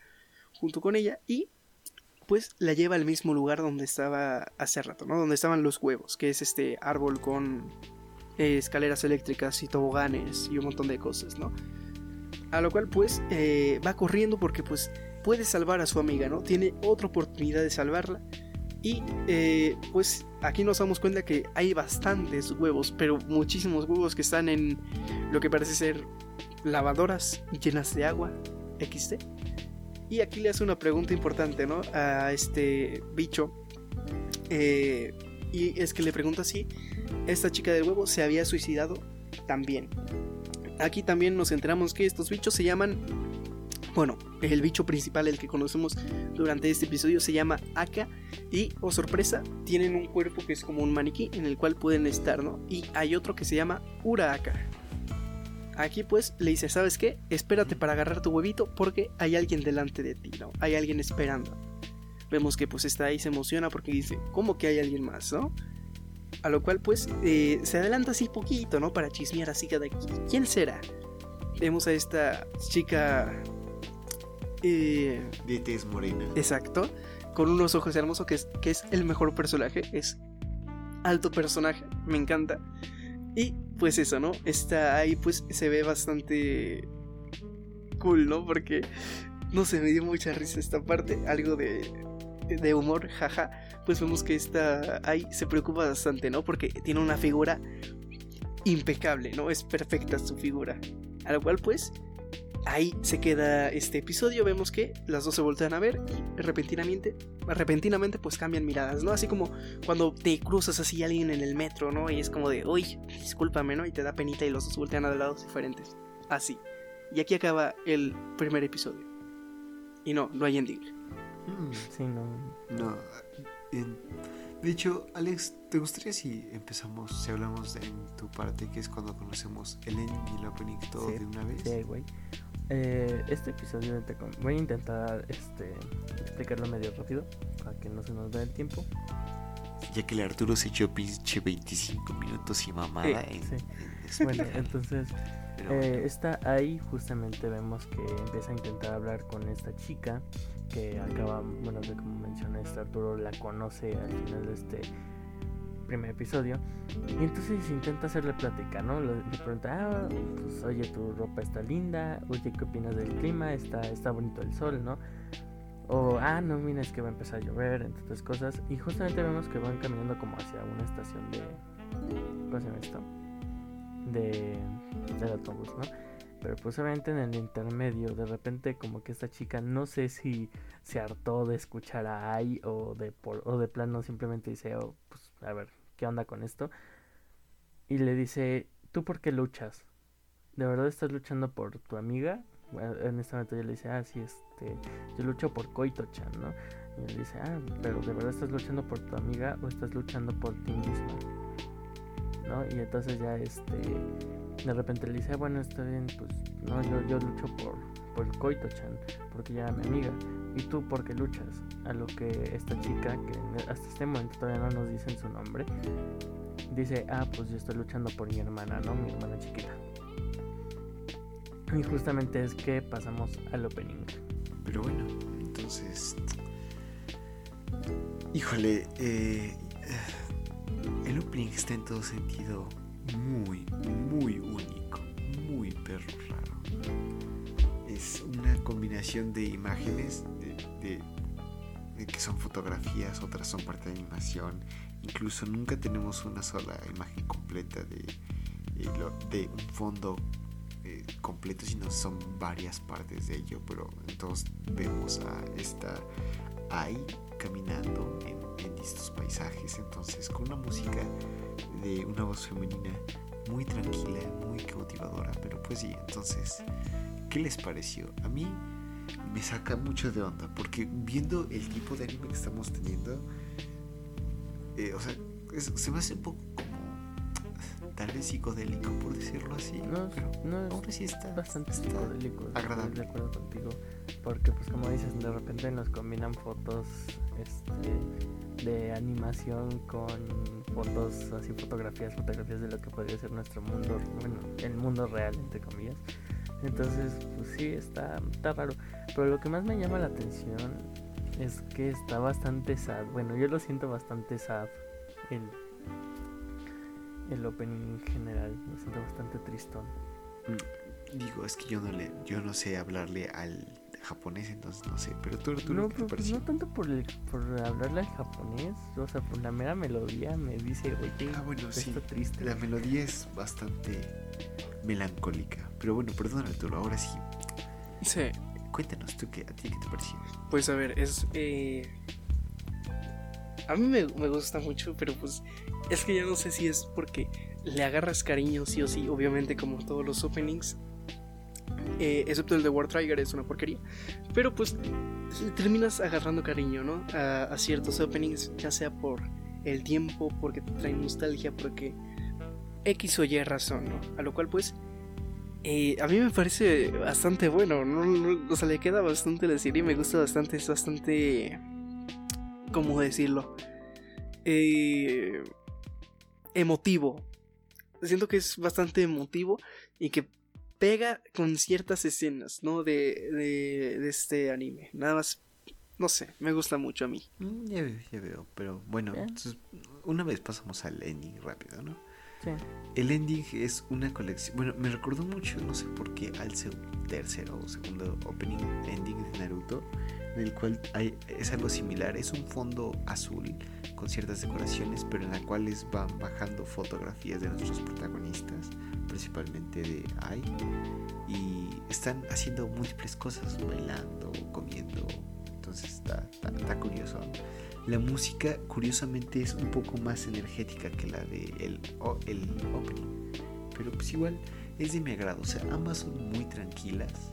junto con ella y pues la lleva al mismo lugar donde estaba hace rato, ¿no? Donde estaban los huevos, que es este árbol con eh, escaleras eléctricas y toboganes y un montón de cosas, ¿no? A lo cual pues eh, va corriendo porque pues puede salvar a su amiga, ¿no? Tiene otra oportunidad de salvarla y eh, pues aquí nos damos cuenta que hay bastantes huevos, pero muchísimos huevos que están en lo que parece ser lavadoras llenas de agua XT. Y aquí le hace una pregunta importante, ¿no? A este bicho. Eh, y es que le pregunta si esta chica del huevo se había suicidado también. Aquí también nos enteramos que estos bichos se llaman bueno, el bicho principal, el que conocemos durante este episodio, se llama Aka. Y, oh sorpresa, tienen un cuerpo que es como un maniquí en el cual pueden estar, ¿no? Y hay otro que se llama Uraaka. Aquí pues le dice, ¿sabes qué? Espérate para agarrar tu huevito porque hay alguien delante de ti, ¿no? Hay alguien esperando. Vemos que pues está ahí, se emociona porque dice, ¿cómo que hay alguien más, ¿no? A lo cual pues eh, se adelanta así poquito, ¿no? Para chismear así cada... ¿Quién será? Vemos a esta chica eh, de tez morena. Exacto. Con unos ojos hermosos, que es, que es el mejor personaje. Es alto personaje. Me encanta. Y pues eso, ¿no? Está ahí, pues se ve bastante cool, ¿no? Porque, no sé, me dio mucha risa esta parte. Algo de, de humor, jaja. Pues vemos que está ahí, se preocupa bastante, ¿no? Porque tiene una figura impecable, ¿no? Es perfecta su figura. A lo cual, pues, ahí se queda este episodio. Vemos que las dos se voltean a ver y repentinamente, repentinamente pues cambian miradas, ¿no? Así como cuando te cruzas así a alguien en el metro, ¿no? Y es como de, uy, discúlpame, ¿no? Y te da penita y los dos voltean a lados diferentes. Así. Y aquí acaba el primer episodio. Y no, no hay ending. Sí, no. No. En, De hecho, Alex, ¿te gustaría si empezamos, si hablamos de, en tu parte, que es cuando conocemos el ending y el opening todo Sí, de una vez? Sí, güey. Eh, este episodio te voy a intentar este, explicarlo medio rápido para que no se nos vea el tiempo. Ya que el Arturo se echó pinche 25 minutos y mamada en, sí. en. Bueno, entonces Pero eh, está ahí justamente vemos que empieza a intentar hablar con esta chica que acaba, bueno, que como mencioné, este Arturo la conoce al final de este primer episodio y entonces intenta hacerle plática, ¿no? Le pregunta, ah, pues oye, tu ropa está linda, oye, ¿qué opinas del clima? Está, está bonito el sol, ¿no? O, ah, no, mira, es que va a empezar a llover, entre otras cosas. Y justamente vemos que van caminando como hacia una estación de... ¿Cómo se llama esto? De... del autobús, ¿no? Pero pues obviamente en el intermedio, de repente como que esta chica no sé si se hartó de escuchar a Ai o de, por, o de plano simplemente dice, oh, pues a ver, ¿qué onda con esto? Y le dice, ¿tú por qué luchas? ¿De verdad estás luchando por tu amiga? En este momento ella le dice, ah, sí, este, yo lucho por Koito-chan, ¿no? Y él dice, ah, pero ¿de verdad estás luchando por tu amiga o estás luchando por ti misma? ¿No? Y entonces ya, este, de repente le dice, "Ah, bueno, está bien, pues, no, yo, yo lucho por, por Koito-chan, porque ya era mi amiga. ¿Y tú por qué luchas? A lo que esta chica, que hasta este momento todavía no nos dicen su nombre, dice, ah, pues yo estoy luchando por mi hermana, ¿no? Mi hermana chiquita. Y justamente es que pasamos al opening. pero bueno, entonces. Híjole, eh, el opening está en todo sentido muy, muy único, muy perro raro. Es una combinación de imágenes, de, que son fotografías, otras son parte de animación. Incluso nunca tenemos una sola imagen completa de, de un fondo eh, completo, sino son varias partes de ello. Pero entonces vemos a esta ahí caminando en, en estos paisajes. Entonces, con una música de una voz femenina muy tranquila, muy cautivadora. Pero pues sí, entonces, ¿qué les pareció? A mí me saca mucho de onda, porque viendo el tipo de anime que estamos teniendo, eh, o sea, es- se me hace un poco como tal vez psicodélico, por decirlo así. No, pero no es aún así está bastante está psicodélico. estoy agradable. De acuerdo contigo. Porque, pues, como dices, de repente nos combinan fotos este, de animación con fotos, así, fotografías, fotografías de lo que podría ser nuestro mundo, bueno, el mundo real, entre comillas. Entonces, pues sí, está, está raro. Pero lo que más me llama la atención es que está bastante sad. Bueno, yo lo siento bastante sad. El, el opening en general. Lo siento bastante tristón. Digo, es que yo no le, yo no sé hablarle al japonés, entonces no sé. Pero tú, Arturo, No, ¿qué te pero, pues, no tanto por, el, por hablarle al japonés, o sea, por la mera melodía me dice, oye, Ah, bueno, sí. está triste. La melodía es bastante melancólica. Pero bueno, perdón, Arturo, ahora sí. Sí, Cuéntanos tú qué, a ti qué te pareció. pues a ver, es... eh, A mí me, me gusta mucho, pero pues es que ya no sé si es porque le agarras cariño sí o sí, obviamente como todos los openings. Eh, excepto el de War Trigger es una porquería. Pero pues terminas agarrando cariño, ¿no? A, ciertos openings, ya sea por el tiempo, porque te traen nostalgia, porque X o Y razón, ¿no? A lo cual pues eh, a mí me parece bastante bueno, ¿no? No- o sea, le queda bastante la serie, me gusta bastante, es bastante... ¿Cómo decirlo? Eh, emotivo. Siento que es bastante emotivo y que pega con ciertas escenas, ¿no? De, de, de este anime. Nada más, no sé, me gusta mucho a mí. Mm, ya veo, ya veo. Pero bueno, entonces, una vez pasamos al ending rápido, ¿no? Sí. El ending es una colección. Bueno, me recordó mucho, no sé por qué, al tercero o segundo opening ending de Naruto, el cual es algo similar. Es un fondo azul con ciertas decoraciones, pero en las cuales van bajando fotografías de nuestros protagonistas, principalmente de Ai, y están haciendo múltiples cosas, bailando, comiendo. Entonces está, está, está curioso. La música, curiosamente, es un poco más energética que la de el, el opening. Pero pues igual es de mi agrado. O sea, ambas son muy tranquilas.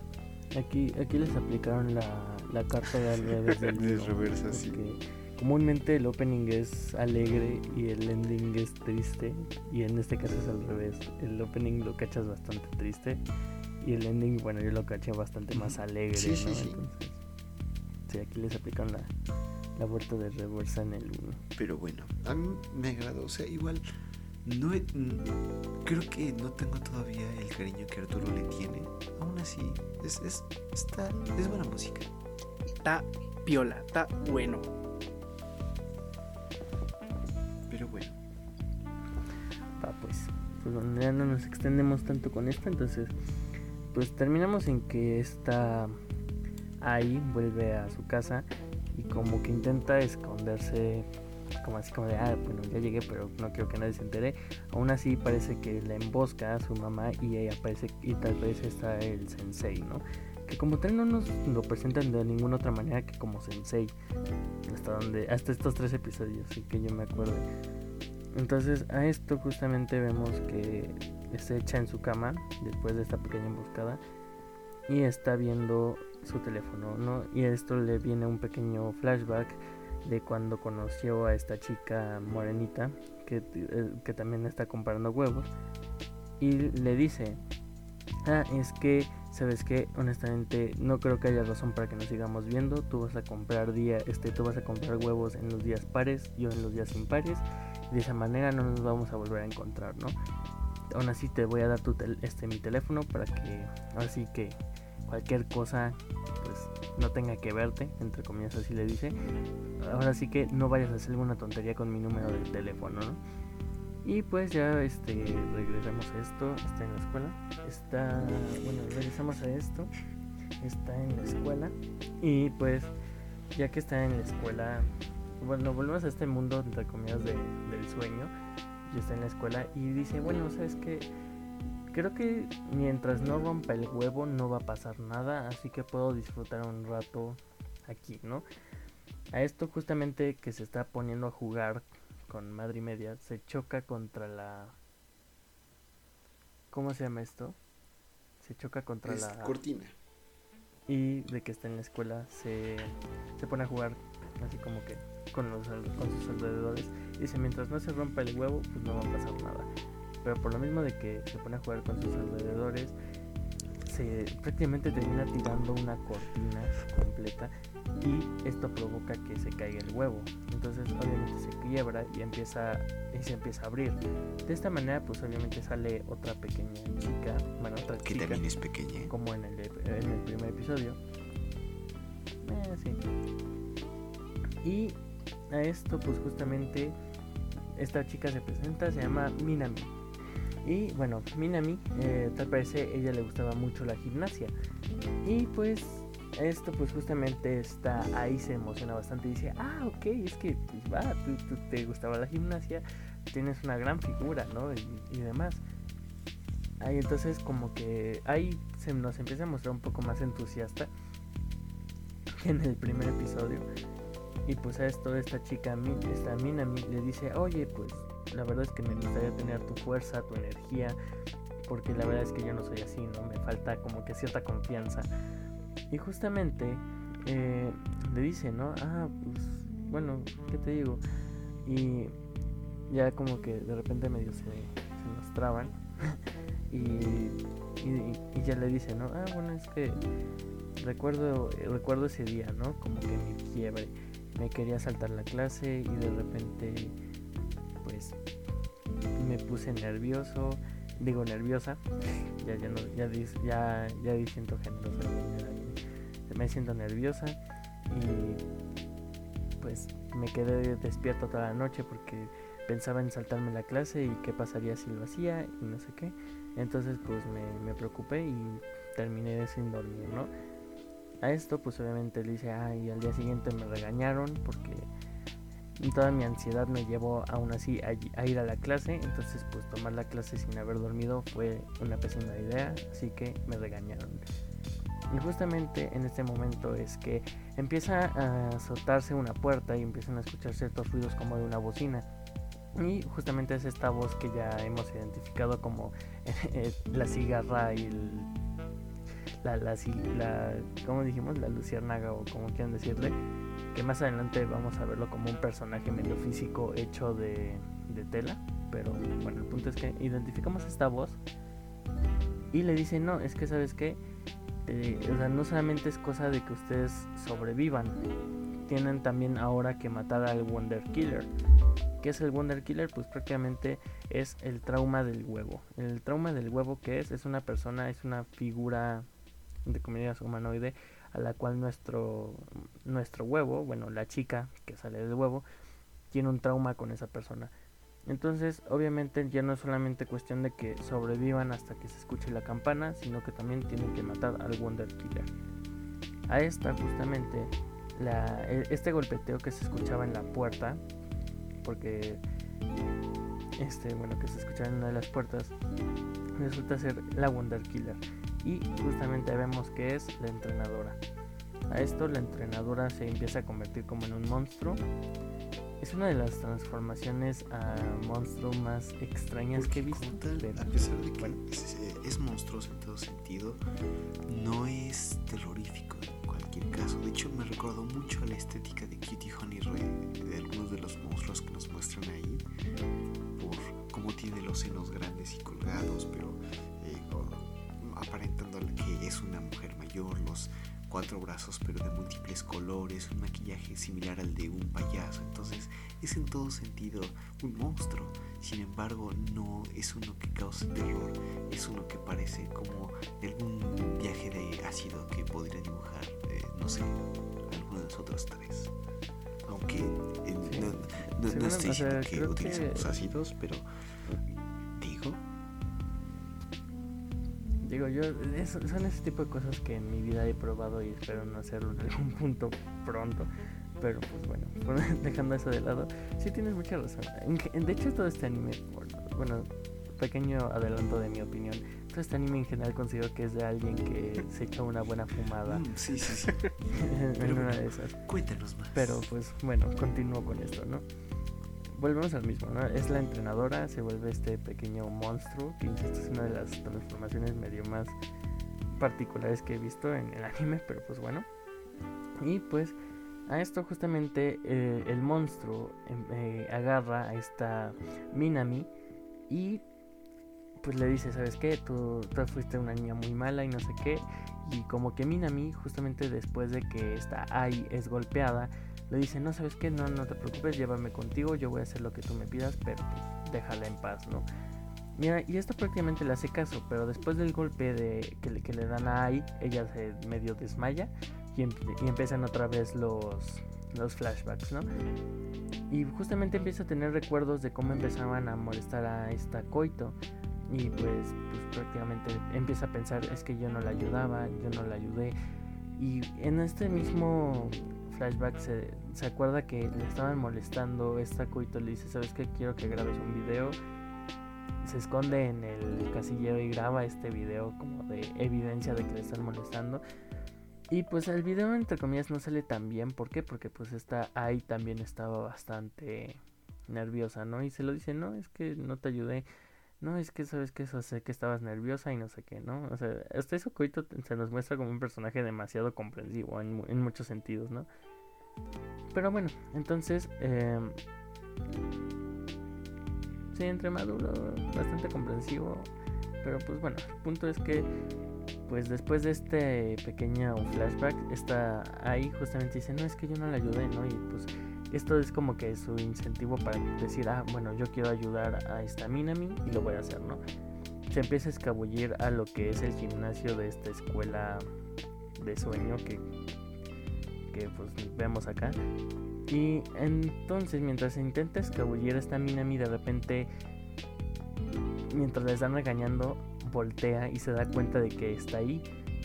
Aquí, aquí les aplicaron la, la carta de al revés del reversa, sí. comúnmente el opening es alegre y el ending es triste y en este caso es al revés. El opening lo cachas bastante triste y el ending, bueno, yo lo caché bastante más alegre, Sí, sí, ¿no? sí. Entonces, sí, aquí les aplican la, la vuelta de reversa en el 1. Pero bueno, a mí me agradó. O sea, igual, no he- mm, creo que no tengo todavía el cariño que Arturo le tiene. Aún así, es, es, está, es buena música. Está piola, está bueno. Pero bueno, Va, pues, pues bueno, ya no nos extendemos tanto con esto, entonces, pues terminamos en que está ahí, vuelve a su casa y como que intenta esconderse, como así como de, ah, bueno, ya llegué, pero no quiero que nadie se entere. Aún así parece que la embosca a su mamá y ella parece, y tal vez está el sensei, ¿no? Que como tal no nos lo presentan de ninguna otra manera que como sensei. Hasta donde, hasta estos tres episodios, así que yo me acuerdo. Entonces a esto justamente vemos que se echa en su cama después de esta pequeña emboscada y está viendo su teléfono, ¿no? Y a esto le viene un pequeño flashback de cuando conoció a esta chica morenita que, eh, que también está comprando huevos y le dice, ah, es que, ¿sabes qué? Honestamente no creo que haya razón para que nos sigamos viendo, tú vas a comprar día, este, tú vas a comprar huevos en los días pares, yo en los días impares de esa manera no nos vamos a volver a encontrar, ¿no? Aún así te voy a dar tu tel- este mi teléfono para que ahora sí que cualquier cosa pues no tenga que verte, entre comillas así le dice. Ahora sí que no vayas a hacer alguna tontería con mi número de teléfono, ¿no? Y pues ya este regresamos a esto, está en la escuela, está bueno, regresamos a esto, está en la escuela y pues ya que está en la escuela bueno, volvemos a este mundo, entre comillas, de- del sueño. Y está en la escuela y dice, bueno, ¿sabes qué? Creo que mientras no rompa el huevo no va a pasar nada, así que puedo disfrutar un rato aquí, ¿no? A esto justamente que se está poniendo a jugar con madre y media, se choca contra la... ¿Cómo se llama esto? Se choca contra es la cortina. y de que está en la escuela se, se pone a jugar así como que con, los, con sus alrededores. Y dice, mientras no se rompa el huevo, pues no va a pasar nada. Pero por lo mismo de que se pone a jugar con sus alrededores, se prácticamente termina tirando una cortina completa y esto provoca que se caiga el huevo. Entonces obviamente se quiebra y empieza y se empieza a abrir. De esta manera pues obviamente sale otra pequeña chica, bueno otra Que chica también es pequeña. como en el, ep- en el primer episodio. Eh, sí. Y a esto, pues justamente, esta chica se presenta, se llama Minami. Y bueno, Minami, eh, tal parece ella le gustaba mucho la gimnasia. Y pues esto pues justamente está ahí, se emociona bastante dice, ah, ok, es que pues va, tú, tú te gustaba la gimnasia, tienes una gran figura, ¿no? Y, y demás. Ahí entonces como que ahí se nos empieza a mostrar un poco más entusiasta que en el primer episodio. Y pues a esto esta chica, esta Minami, le dice, oye, pues la verdad es que me gustaría tener tu fuerza, tu energía, porque la verdad es que yo no soy así, ¿no? Me falta como que cierta confianza. Y justamente eh, le dice, ¿no? Ah, pues bueno, ¿qué te digo? Y ya como que de repente medio se, se y, y, ya le dice, ¿no? Ah, bueno, es que recuerdo, recuerdo ese día, ¿no? Como que mi quiebre. Me quería saltar la clase y de repente, me puse nervioso, digo nerviosa, ya ya no, ya ya, ya di siento género femenino ahí. me siento nerviosa y pues me quedé despierto toda la noche porque pensaba en saltarme la clase y qué pasaría si lo hacía y no sé qué. Entonces pues me, me preocupé y terminé sin dormir, ¿no? A esto pues obviamente le dice, ah, al día siguiente me regañaron porque toda mi ansiedad me llevó aún así a, ir a la clase, entonces pues tomar la clase sin haber dormido fue una pésima idea, así que me regañaron. Y justamente en este momento es que empieza a azotarse una puerta y empiezan a escuchar ciertos ruidos como de una bocina. Y justamente es esta voz que ya hemos identificado como eh, la cigarra y el, la, la, ci- la, ¿cómo dijimos? La luciérnaga o como quieran decirle, que más adelante vamos a verlo como un personaje medio físico hecho de, tela. Pero bueno, el punto es que identificamos esta voz y le dice, no, es que sabes que, o sea, no solamente es cosa de que ustedes sobrevivan, tienen también ahora que matar al Wonder Killer. ¿Qué es el Wonder Killer? Pues prácticamente es el trauma del huevo. El trauma del huevo que es, es una persona, es una figura de comillas humanoide a la cual nuestro, nuestro huevo, bueno, la chica que sale del huevo, tiene un trauma con esa persona. Entonces, obviamente ya no es solamente cuestión de que sobrevivan hasta que se escuche la campana, sino que también tienen que matar al Wonder Killer. A esta justamente e, este golpeteo que se escuchaba en la puerta, porque este, bueno, que se escuchaba en una de las puertas, resulta ser la Wonder Killer. Y justamente vemos que es la entrenadora. A esto la entrenadora se empieza a convertir como en un monstruo es una de las transformaciones a monstruo más extrañas que he visto. a pesar de que es, monstruoso en todo sentido, no es terrorífico en cualquier caso. De hecho, me recordó mucho a la estética de Kitty Honey Ray, de algunos de los monstruos que nos muestran ahí, por cómo tiene los senos grandes y colgados, pero aparentando que es una mujer mayor, los cuatro brazos pero de múltiples colores, un maquillaje similar al de un payaso, entonces es en todo sentido un monstruo, sin embargo no es uno que cause terror, es uno que parece como algún viaje de ácido que podría dibujar, eh, no sé, alguno de los otros tres. Aunque eh, no, estoy diciendo que utilicemos ácidos, pero Digo, yo, son ese tipo de cosas que en mi vida he probado y espero no hacerlo en algún punto pronto. Pero pues bueno, dejando eso de lado, sí tienes mucha razón. de hecho, todo este anime, bueno, pequeño adelanto de mi opinión, todo este anime en general considero que es de alguien que se echa una buena fumada. Mm, sí, sí, sí. en, una de esas. Cuéntanos más. Pero pues bueno, continúo con esto, ¿no? Volvemos al mismo, ¿no? Es la entrenadora, se vuelve este pequeño monstruo, que insisto es una de las transformaciones medio más particulares que he visto en el anime, pero pues bueno. Y pues a esto justamente eh, el monstruo em, eh, agarra a esta Minami y pues le dice, ¿sabes qué? Tú, tú fuiste una niña muy mala y no sé qué. Y como que Minami, justamente después de que esta Ai es golpeada, le dice, no sabes qué, no, no te preocupes, llévame contigo, yo voy a hacer lo que tú me pidas, pero pues, déjala en paz, ¿no? Mira, y esto prácticamente le hace caso, pero después del golpe de, que, que le dan a Ai, ella se medio desmaya y, y, empiezan otra vez los, los flashbacks, ¿no? Y justamente empieza a tener recuerdos de cómo empezaban a molestar a esta Coito. Y pues, pues prácticamente empieza a pensar, es que yo no la ayudaba, yo no la ayudé. Y en este mismo flashback se, se acuerda que le estaban molestando. Esta Coito le dice, ¿sabes qué? Quiero que grabes un video. Se esconde en el casillero y graba este video como de evidencia de que le están molestando. Y pues el video entre comillas no sale tan bien. ¿Por qué? Porque pues esta ahí también estaba bastante nerviosa, ¿no? Y se lo dice, no, es que no te ayudé. No, es que sabes que eso sé que estabas nerviosa y no sé qué, ¿no? O sea, hasta eso Coito se nos muestra como un personaje demasiado comprensivo en, en muchos sentidos, ¿no? Pero bueno, entonces... Eh, sí, entre maduro, bastante comprensivo. Pero pues bueno, el punto es que pues después de este pequeño flashback, está ahí justamente dice, no es que yo no le ayudé, ¿no? Y pues esto es como que su incentivo para decir, ah, bueno, yo quiero ayudar a esta Minami y lo voy a hacer, ¿no? Se empieza a escabullir a lo que es el gimnasio de esta escuela de sueño que, que pues vemos acá. Y entonces mientras intenta escabullir esta Minami de repente, mientras le están regañando, voltea y se da cuenta de que está ahí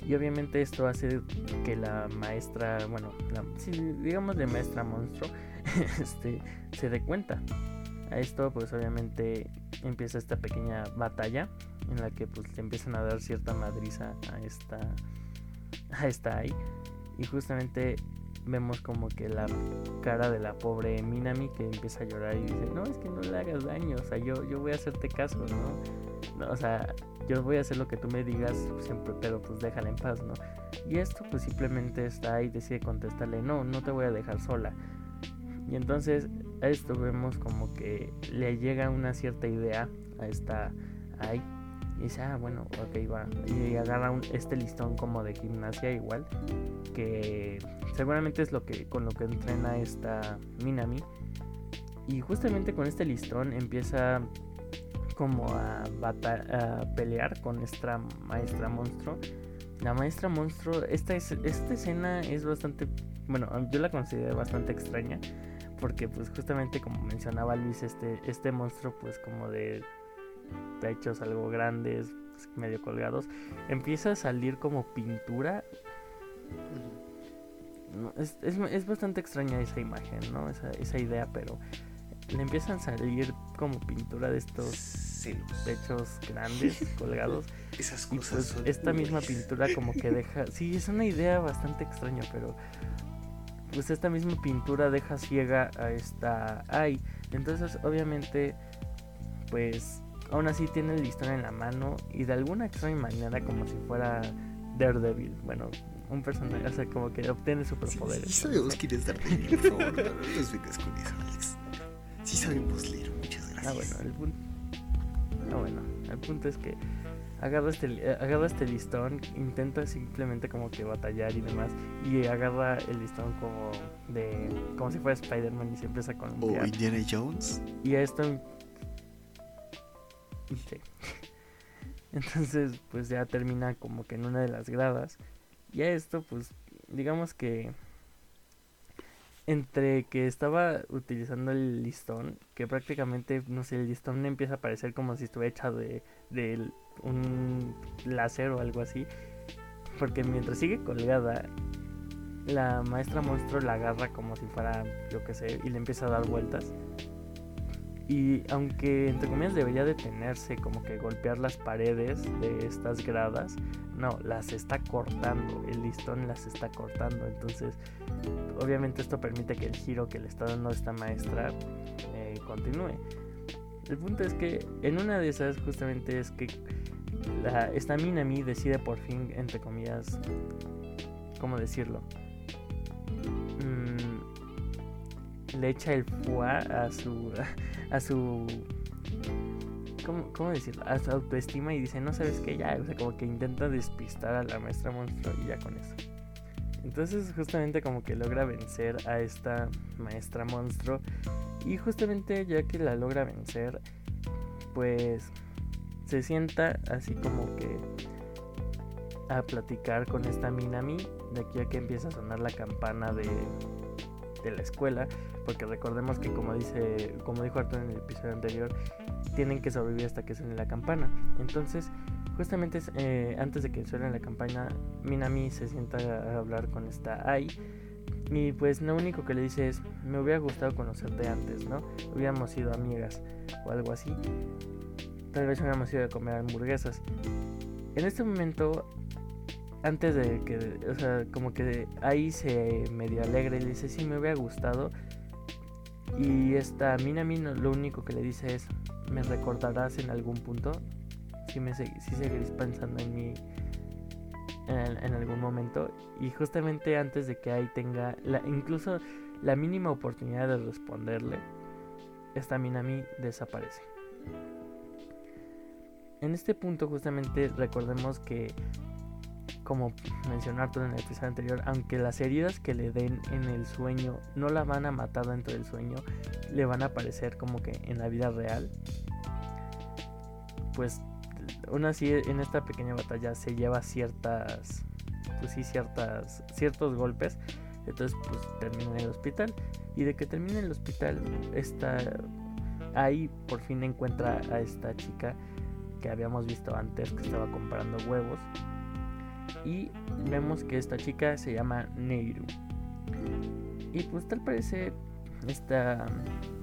y obviamente esto hace que la maestra, bueno, digamos de maestra monstruo, este, se dé cuenta. A esto pues obviamente empieza esta pequeña batalla en la que pues le empiezan a dar cierta madriza a esta a esta ahí y justamente vemos como que la cara de la pobre Minami que empieza a llorar y dice, no, es que no le hagas daño, o sea, yo, yo voy a hacerte caso, ¿no? o sea, yo voy a hacer lo que tú me digas siempre, pero pues déjala en paz, ¿no? Y esto pues simplemente está ahí, decide contestarle, no, no te voy a dejar sola. Y entonces a esto vemos como que le llega una cierta idea a esta ahí y dice, ah, bueno, ok, va. Y agarra un, este listón como de gimnasia igual, que seguramente es lo que con lo que entrena esta Minami. Y justamente con este listón empieza como a, a pelear con esta maestra monstruo. La maestra monstruo, esta, es, esta escena es bastante, bueno, yo la considero bastante extraña. Porque pues justamente como mencionaba Luis, este, este monstruo pues como de pechos algo grandes, pues, medio colgados, empieza a salir como pintura. es, es, bastante extraña esa imagen, ¿no? Esa, esa idea, pero le empiezan a salir como pintura de estos pechos grandes colgados. Esas cosas. pues, esta misma pintura como que deja. Sí, es una idea bastante extraña, pero. Pues esta misma pintura deja ciega a esta Ai. Entonces, obviamente, pues aún así tiene el listón en la mano y de alguna extraña manera como si fuera Daredevil, bueno, un personaje, o sea, como que obtiene superpoderes. Sí, sí sabemos quién es Daredevil, por favor, no, nos vengas con eso, Alex. Sí sabemos leer, muchas gracias. Ah, bueno, el punto... Ah, bueno, el punto es que agarra este, eh, agarra este listón, intenta simplemente como que batallar y demás, y agarra el listón como de como si fuera Spider-Man y se empieza con... O Indiana Jones. Y esto Entonces, pues ya termina como que en una de las gradas. Y a esto, pues, digamos que entre que estaba utilizando el listón, que prácticamente, no sé, el listón empieza a parecer como si estuviera hecha de, de un láser o algo así. Porque mientras sigue colgada, la maestra monstruo la agarra como si fuera, yo qué sé, y le empieza a dar vueltas. Y aunque entre comillas debería detenerse, como que golpear las paredes de estas gradas, no, las está cortando, el listón las está cortando. Entonces, obviamente esto permite que el giro que le está dando esta maestra eh, continúe. El punto es que en una de esas justamente es que la, esta Minami decide por fin, entre comillas, ¿cómo decirlo? Le echa el fuá a su a su ¿cómo, ¿cómo, decirlo? A su autoestima y dice, no sabes qué, ya, o sea, como que intenta despistar a la maestra monstruo y ya con eso. Entonces justamente como que logra vencer a esta maestra monstruo y justamente ya que la logra vencer, pues se sienta así como que a platicar con esta Minami de aquí a que empieza a sonar la campana de, de la escuela, porque recordemos que como dice, como dijo Arthur en el episodio anterior, tienen que sobrevivir hasta que suene la campana. Entonces, justamente eh, antes de que suene la campana, Minami se sienta a hablar con esta Ai. Y pues lo único que le dice es, me hubiera gustado conocerte antes, ¿no? Hubiéramos sido amigas o algo así. Tal vez hubiéramos ido a comer hamburguesas. En este momento antes de que, o sea, como que ahí se medio alegre y le dice, sí, me hubiera gustado. Y esta Minami lo único que le dice es, ¿me recordarás en algún punto? Si, me si seguirás pensando en mí en, algún momento. Y justamente antes de que ahí tenga la, incluso la mínima oportunidad de responderle, esta Minami desaparece. En este punto justamente recordemos que como mencionar todo en el episodio anterior, aunque las heridas que le den en el sueño no la van a matar dentro del sueño, le van a aparecer como que en la vida real. Pues aún así en esta pequeña batalla se lleva ciertas, pues sí, ciertas, ciertos golpes. Entonces pues termina en el hospital. Y de que termina en el hospital, está ahí por fin encuentra a esta chica que habíamos visto antes que estaba comprando huevos y vemos que esta chica se llama Neiru. Y pues tal parece esta,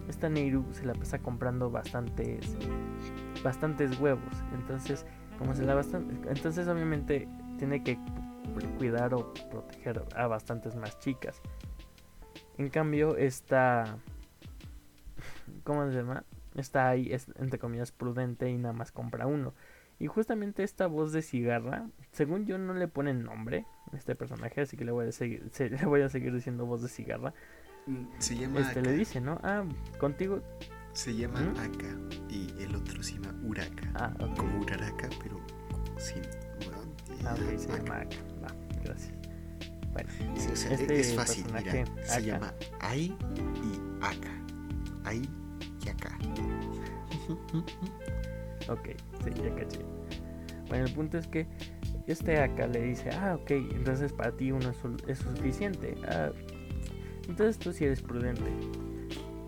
esta Neiru se la pasa comprando bastantes bastantes huevos. Entonces, como se la bastante, entonces obviamente tiene que cuidar o proteger a bastantes más chicas. En cambio, esta ¿cómo se llama? está ahí, es entre comillas prudente y nada más compra uno. Y justamente esta voz de cigarra, según yo no le ponen nombre a este personaje, así que le voy a seguir, se- le voy a seguir diciendo voz de cigarra. Mm, Se llama Este le dice, ¿no? Ah, contigo. Se llama ¿Mm? Aka y el otro se llama Uraka. Ah, ok. Como Uraraka, pero sin. bueno, Ah, ok, se Aka. llama Aka. Va, gracias. Bueno, Sí, o sea, Este es fácil, personaje, mira. Se llama Ai y Aka. Ai y Aka. ok, sí, ya caché. Bueno, el punto es que este acá le dice, ah, ok, entonces para ti uno es, su- es suficiente. Ah, entonces tú sí eres prudente.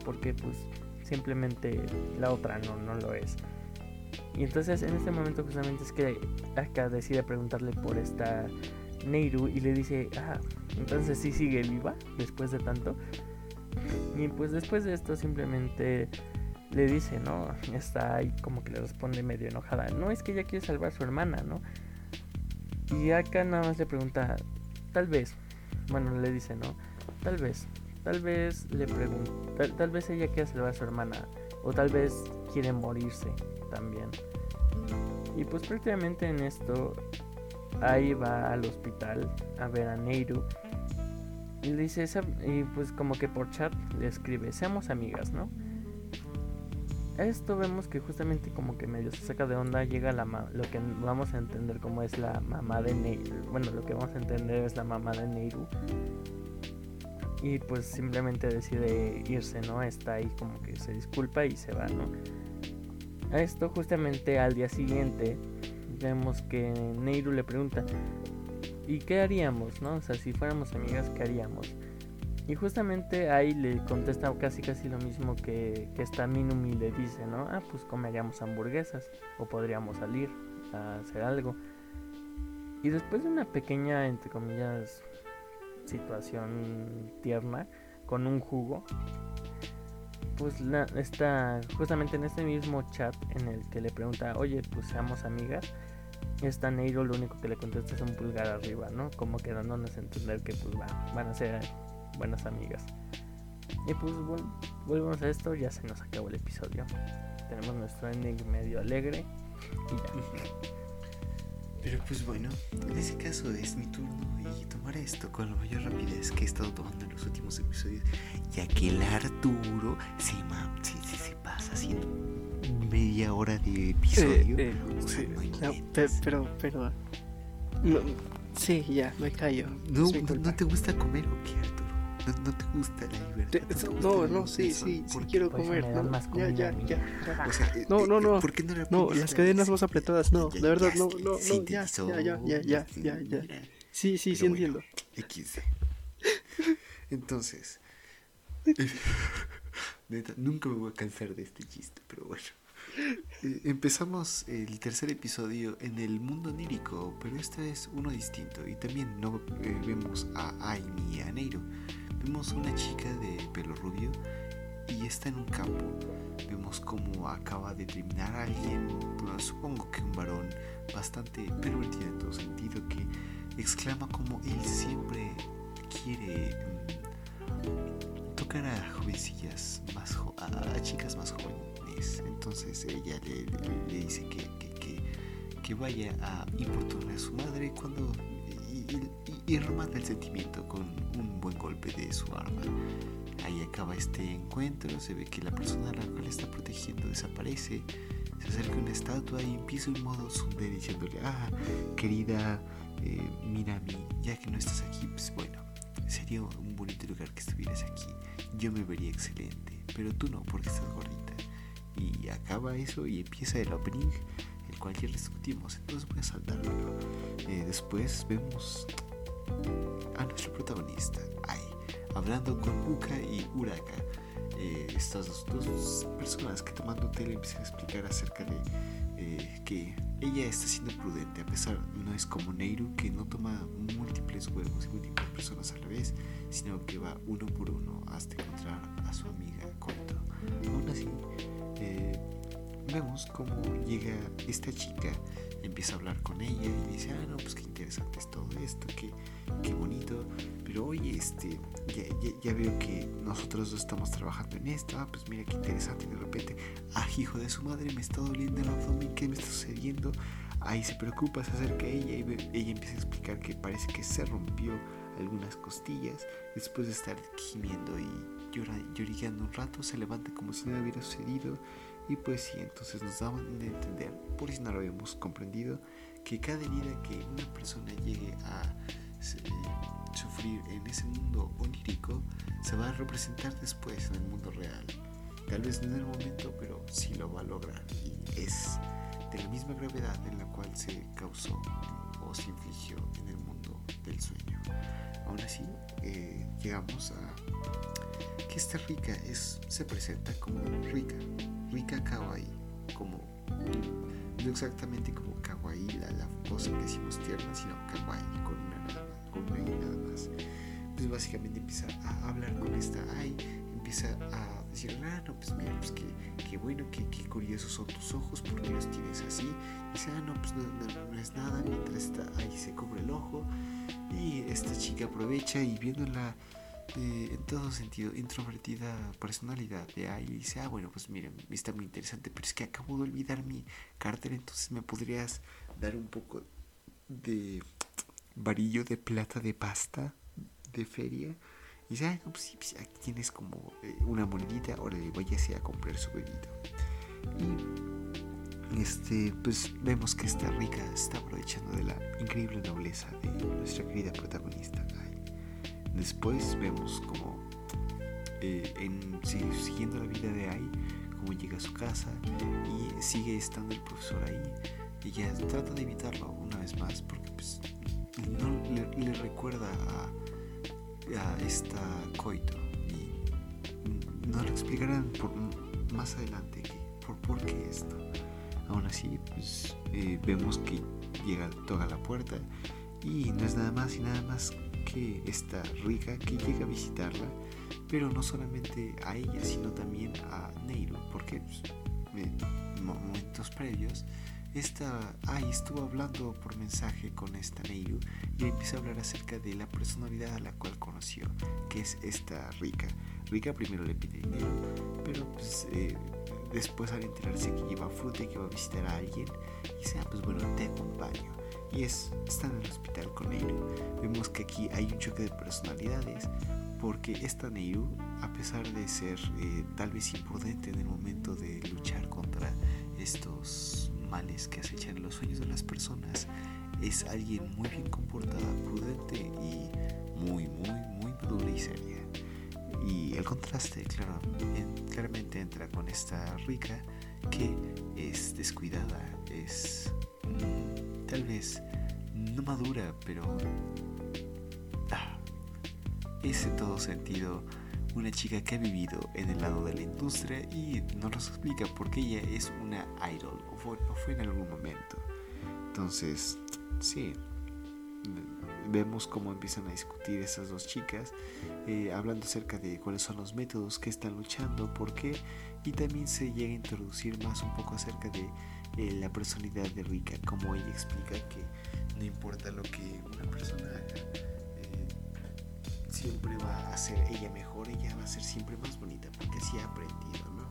Porque pues simplemente la otra no, no lo es. Y entonces en este momento justamente es que acá decide preguntarle por esta Neiru y le dice, ah, entonces sí sigue viva después de tanto. Y pues después de esto simplemente le dice, ¿no? Está ahí como que le responde medio enojada. No, es que ella quiere salvar a su hermana, ¿no? Y acá nada más le pregunta, tal vez, bueno, le dice, ¿no? Tal vez, tal vez le pregunta, tal, tal vez ella quiere salvar a su hermana, o tal vez quiere morirse también. Y pues prácticamente en esto, ahí va al hospital a ver a Neiru. Y le dice, "Sa- y pues como que por chat le escribe, seamos amigas, ¿no? A esto vemos que justamente como que medio se saca de onda, llega la ma- lo que vamos a entender como es la mamá de Neiru. Bueno, lo que vamos a entender es la mamá de Neiru. Y pues simplemente decide irse, ¿no? Está ahí como que se disculpa y se va, ¿no? A esto justamente al día siguiente vemos que Neiru le pregunta, ¿y qué haríamos, no? O sea, si fuéramos amigas, ¿qué haríamos? Y justamente ahí le contesta casi casi lo mismo que, que esta Minumi le dice, ¿no? Ah, pues comeríamos hamburguesas o podríamos salir a hacer algo. Y después de una pequeña, entre comillas, situación tierna con un jugo, pues la, está justamente en este mismo chat en el que le pregunta, oye, pues seamos amigas. Esta Neiro lo único que le contesta es un pulgar arriba, ¿no? Como que dándonos a entender que pues va- van a ser buenas amigas. Y pues vol- volvemos a esto, ya se nos acabó el episodio. Tenemos nuestro ending medio alegre y ya. Pero pues bueno, en ese caso es mi turno y tomaré esto con la mayor rapidez que he estado tomando en los últimos episodios, ya que el Arturo se, ma- se, se, se pasa haciendo media hora de episodio. Eh, eh, O sea, no pe- pero, pero. no, sí, ya, me callo. No, no, no te gusta comer o qué? No, no te gusta la libertad. No, el no, sí, sí, sí quiero comer. no, ya, ya, ya, ya. O sea, eh, No, eh, no, no. ¿Por qué no, la No, las cadenas más apretadas, no, de verdad, no, no, no, ya, ya, ya, ya, ya, ya. Sí, sí, Pero sí bueno. entiendo. XD. Entonces, neta, nunca me voy a cansar de este chiste, pero bueno. Eh, empezamos el tercer episodio en el mundo onírico, pero esta vez uno distinto. Y también no eh, vemos a Ai ni a Neiro. Vemos una chica de pelo rubio y está en un campo. Vemos cómo acaba de terminar a alguien, bueno, supongo que un varón bastante pervertido en todo sentido, que exclama como él siempre quiere mm, tocar a jovencillas más jo- a, a chicas más jóvenes. Entonces ella le, le- le dice que, que, que- que vaya a importunar a su madre cuando y, y- y remata el sentimiento con un buen golpe de su arma. Ahí acaba este encuentro, se ve que la persona a la cual está protegiendo desaparece, se acerca una estatua y empieza un modo tsundere diciéndole, ah, querida eh, Minami, ya que no estás aquí, pues bueno, sería un bonito lugar que estuvieras aquí. Yo me vería excelente, pero tú no, porque estás gordita. Y acaba eso y empieza el opening, el cual ya discutimos, entonces voy a saltarlo. Eh, después vemos a nuestro protagonista, Ai, hablando con Uka y Uraka. Eh, estas dos, dos personas que tomando té le empiezan a explicar acerca de eh, que ella está siendo prudente, a pesar no es como Neiru que no toma múltiples huevos y múltiples personas a la vez, sino que va uno por uno hasta encontrar a su amiga Koto. Aún así, vemos cómo llega esta chica, empieza a hablar con ella y dice, ah, no, pues qué interesante es todo esto, qué, qué bonito, pero oye, este, ya, veo que nosotros estamos trabajando en esto, ah, pues mira qué interesante, de repente, ah, hijo de su madre, me está doliendo el abdomen, ¿qué me está sucediendo? Ahí se preocupa, se acerca a ella y ella empieza a explicar que parece que se rompió algunas costillas, después de estar gimiendo y llorando un rato, se levanta como si nada hubiera sucedido y pues sí, entonces nos daban de entender, por si no lo habíamos comprendido, que cada herida que una persona llegue a eh, sufrir en ese mundo onírico se va a representar después en el mundo real. Tal vez no en el momento, pero sí lo va a lograr. Y es de la misma gravedad en la cual se causó o se infligió en el mundo del sueño. Aún así, eh, llegamos a que esta rica es, se presenta como rica, rica kawaii, como no exactamente como kawaii, la, la cosa que decimos tierna, sino kawaii con una con una y nada más. Pues básicamente empieza a hablar con esta ay, empieza a decir, ah, no, pues mira, pues qué, bueno, qué, qué, curiosos son tus ojos, porque los tienes así? Dice, ah, no, pues no, no, es nada, mientras está ahí se cubre el ojo. Y esta chica aprovecha y viéndola en todo sentido, introvertida personalidad de ahí, dice, ah, bueno, pues miren, está muy interesante, pero es que acabo de olvidar mi cartera, entonces me podrías dar un poco de varillo de plata de pasta de feria. Y dice, ah, no, pues sí, pues aquí tienes como eh, una monedita, ahora le voy a comprar su bebito. Y este, pues vemos que esta rica está aprovechando de la increíble nobleza de nuestra querida protagonista. Después vemos como eh, en, siguiendo la vida de Ai, como llega a su casa y sigue estando el profesor ahí. Ella trata de evitarlo una vez más porque pues, no le, recuerda a, esta coito y no le explicarán por, más adelante por, por qué esto. Aún así, pues eh, vemos que llega, toca la puerta y no es nada más y nada más que esta rica que llega a visitarla, pero no solamente a ella, sino también a Neiru, porque pues, en momentos previos esta Ai estuvo hablando por mensaje con esta Neiru y empieza a hablar acerca de la personalidad a la cual conoció, que es esta rica. Rica primero le pide dinero, pero pues, eh, después al enterarse que lleva fruta y que va a visitar a alguien, dice, ah, pues bueno, te acompaño y es, están en el hospital con Neiru. Vemos que aquí hay un choque de personalidades porque esta Neiru, a pesar de ser eh, tal vez imprudente en el momento de luchar contra estos males que acechan los sueños de las personas, es alguien muy bien comportada, prudente y muy, muy, muy madura y seria. Y el contraste, claro, claramente entra con esta rica que es descuidada, es tal vez no madura, pero ah, es en todo sentido una chica que ha vivido en el lado de la industria y no nos explica por qué ella es una idol o fue, en algún momento. Entonces, sí, vemos cómo empiezan a discutir esas dos chicas, eh, hablando acerca de cuáles son los métodos que están luchando, por qué, y también se llega a introducir más un poco acerca de eh, la personalidad de Rika, como ella explica que no importa lo que una persona haga, eh, siempre va a ser ella mejor, ella va a ser siempre más bonita, porque así ha aprendido, ¿no?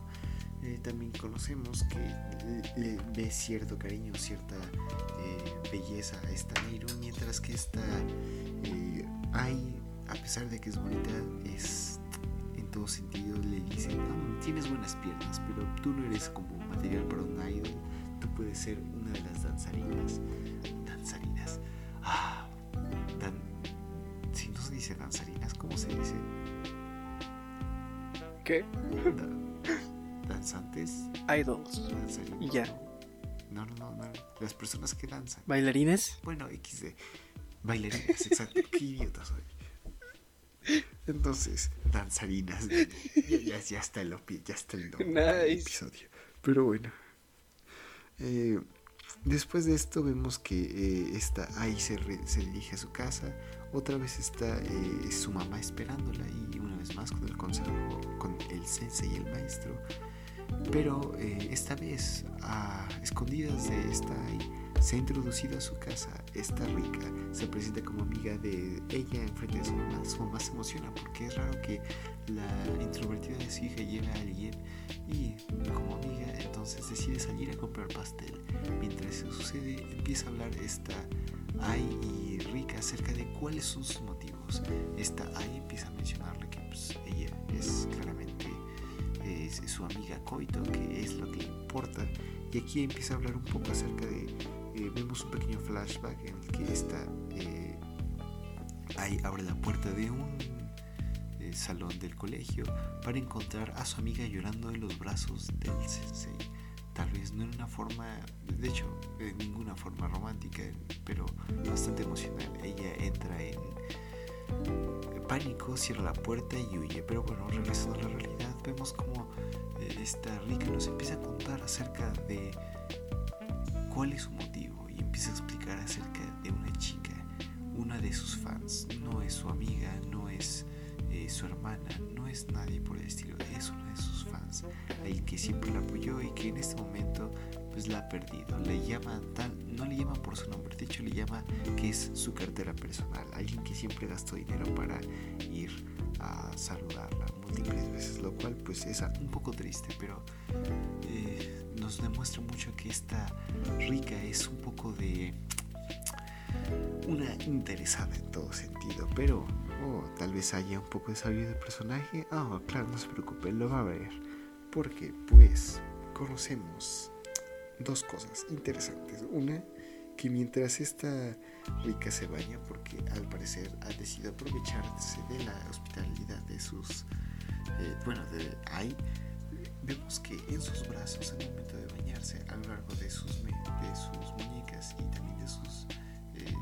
Eh, también conocemos que le, ve cierto cariño, cierta belleza a esta Neiru, mientras que esta hay, a pesar de que es bonita, es en todo sentido le dicen, no, tienes buenas piernas, pero tú no eres como material para un idol tú puedes ser una de las danzarinas. Danzarinas. Ah, si no se dice danzarinas, ¿cómo se dice? ¿Qué? danzantes. Idols. Y ya. No, no, no, no. Las personas que danzan. ¿Bailarines? Bueno, XD. Bailarines, exacto. Qué idiota soy. Entonces, danzarinas. Ya, ya, está el, ya está el nice. episodio. Pero bueno. Eh, después de esto vemos que eh, está ahí se, dirige a su casa. Otra vez está eh, su mamá esperándola y una vez más con el consejo, con el sensei y el maestro, Pero eh, esta vez, a escondidas de esta se ha introducido a su casa esta rica, se presenta como amiga de ella en frente de su mamá. Su mamá se emociona porque es raro que la introvertida de su hija lleve a alguien y como amiga entonces decide salir a comprar pastel. Mientras eso sucede empieza a hablar esta Ai y Rica acerca de cuáles son sus motivos. Esta Ai empieza a mencionarle que pues, ella es claramente es, su amiga Coito, que es lo que importa. Y aquí empieza a hablar un poco acerca de eh, vemos un pequeño flashback en el que está eh, ahí abre la puerta de un eh, salón del colegio para encontrar a su amiga llorando en los brazos del sensei. Tal vez no en una forma, de hecho, en ninguna forma romántica, pero bastante emocional. Ella entra en pánico, cierra la puerta y huye. Pero bueno, regresando a la realidad, vemos como esta rica nos empieza a contar acerca de cuál es su motivo y empieza a explicar acerca de una chica, una de sus fans. No es su amiga, no es eh, su hermana, no es nadie por el estilo, es una de sus fans, el que siempre la apoyó y que en este momento pues la ha perdido. Le llama tal, no le llama por su nombre, de hecho le llama que es su cartera personal, alguien que siempre gastó dinero para ir a saludarla múltiples veces, lo cual pues es un poco triste, pero eh, nos demuestra mucho que esta rica es un poco de una interesada en todo sentido, pero oh, tal vez haya un poco de sabiduría del personaje. oh, claro, no se preocupe, lo va a ver. Porque pues conocemos dos cosas interesantes. Una, que mientras esta rica se baña, porque al parecer ha decidido aprovecharse de la hospitalidad de sus, eh, bueno, de ahí, vemos que en sus brazos, el momento de bañarse, a lo largo de sus, de sus muñecas y también de sus, eh,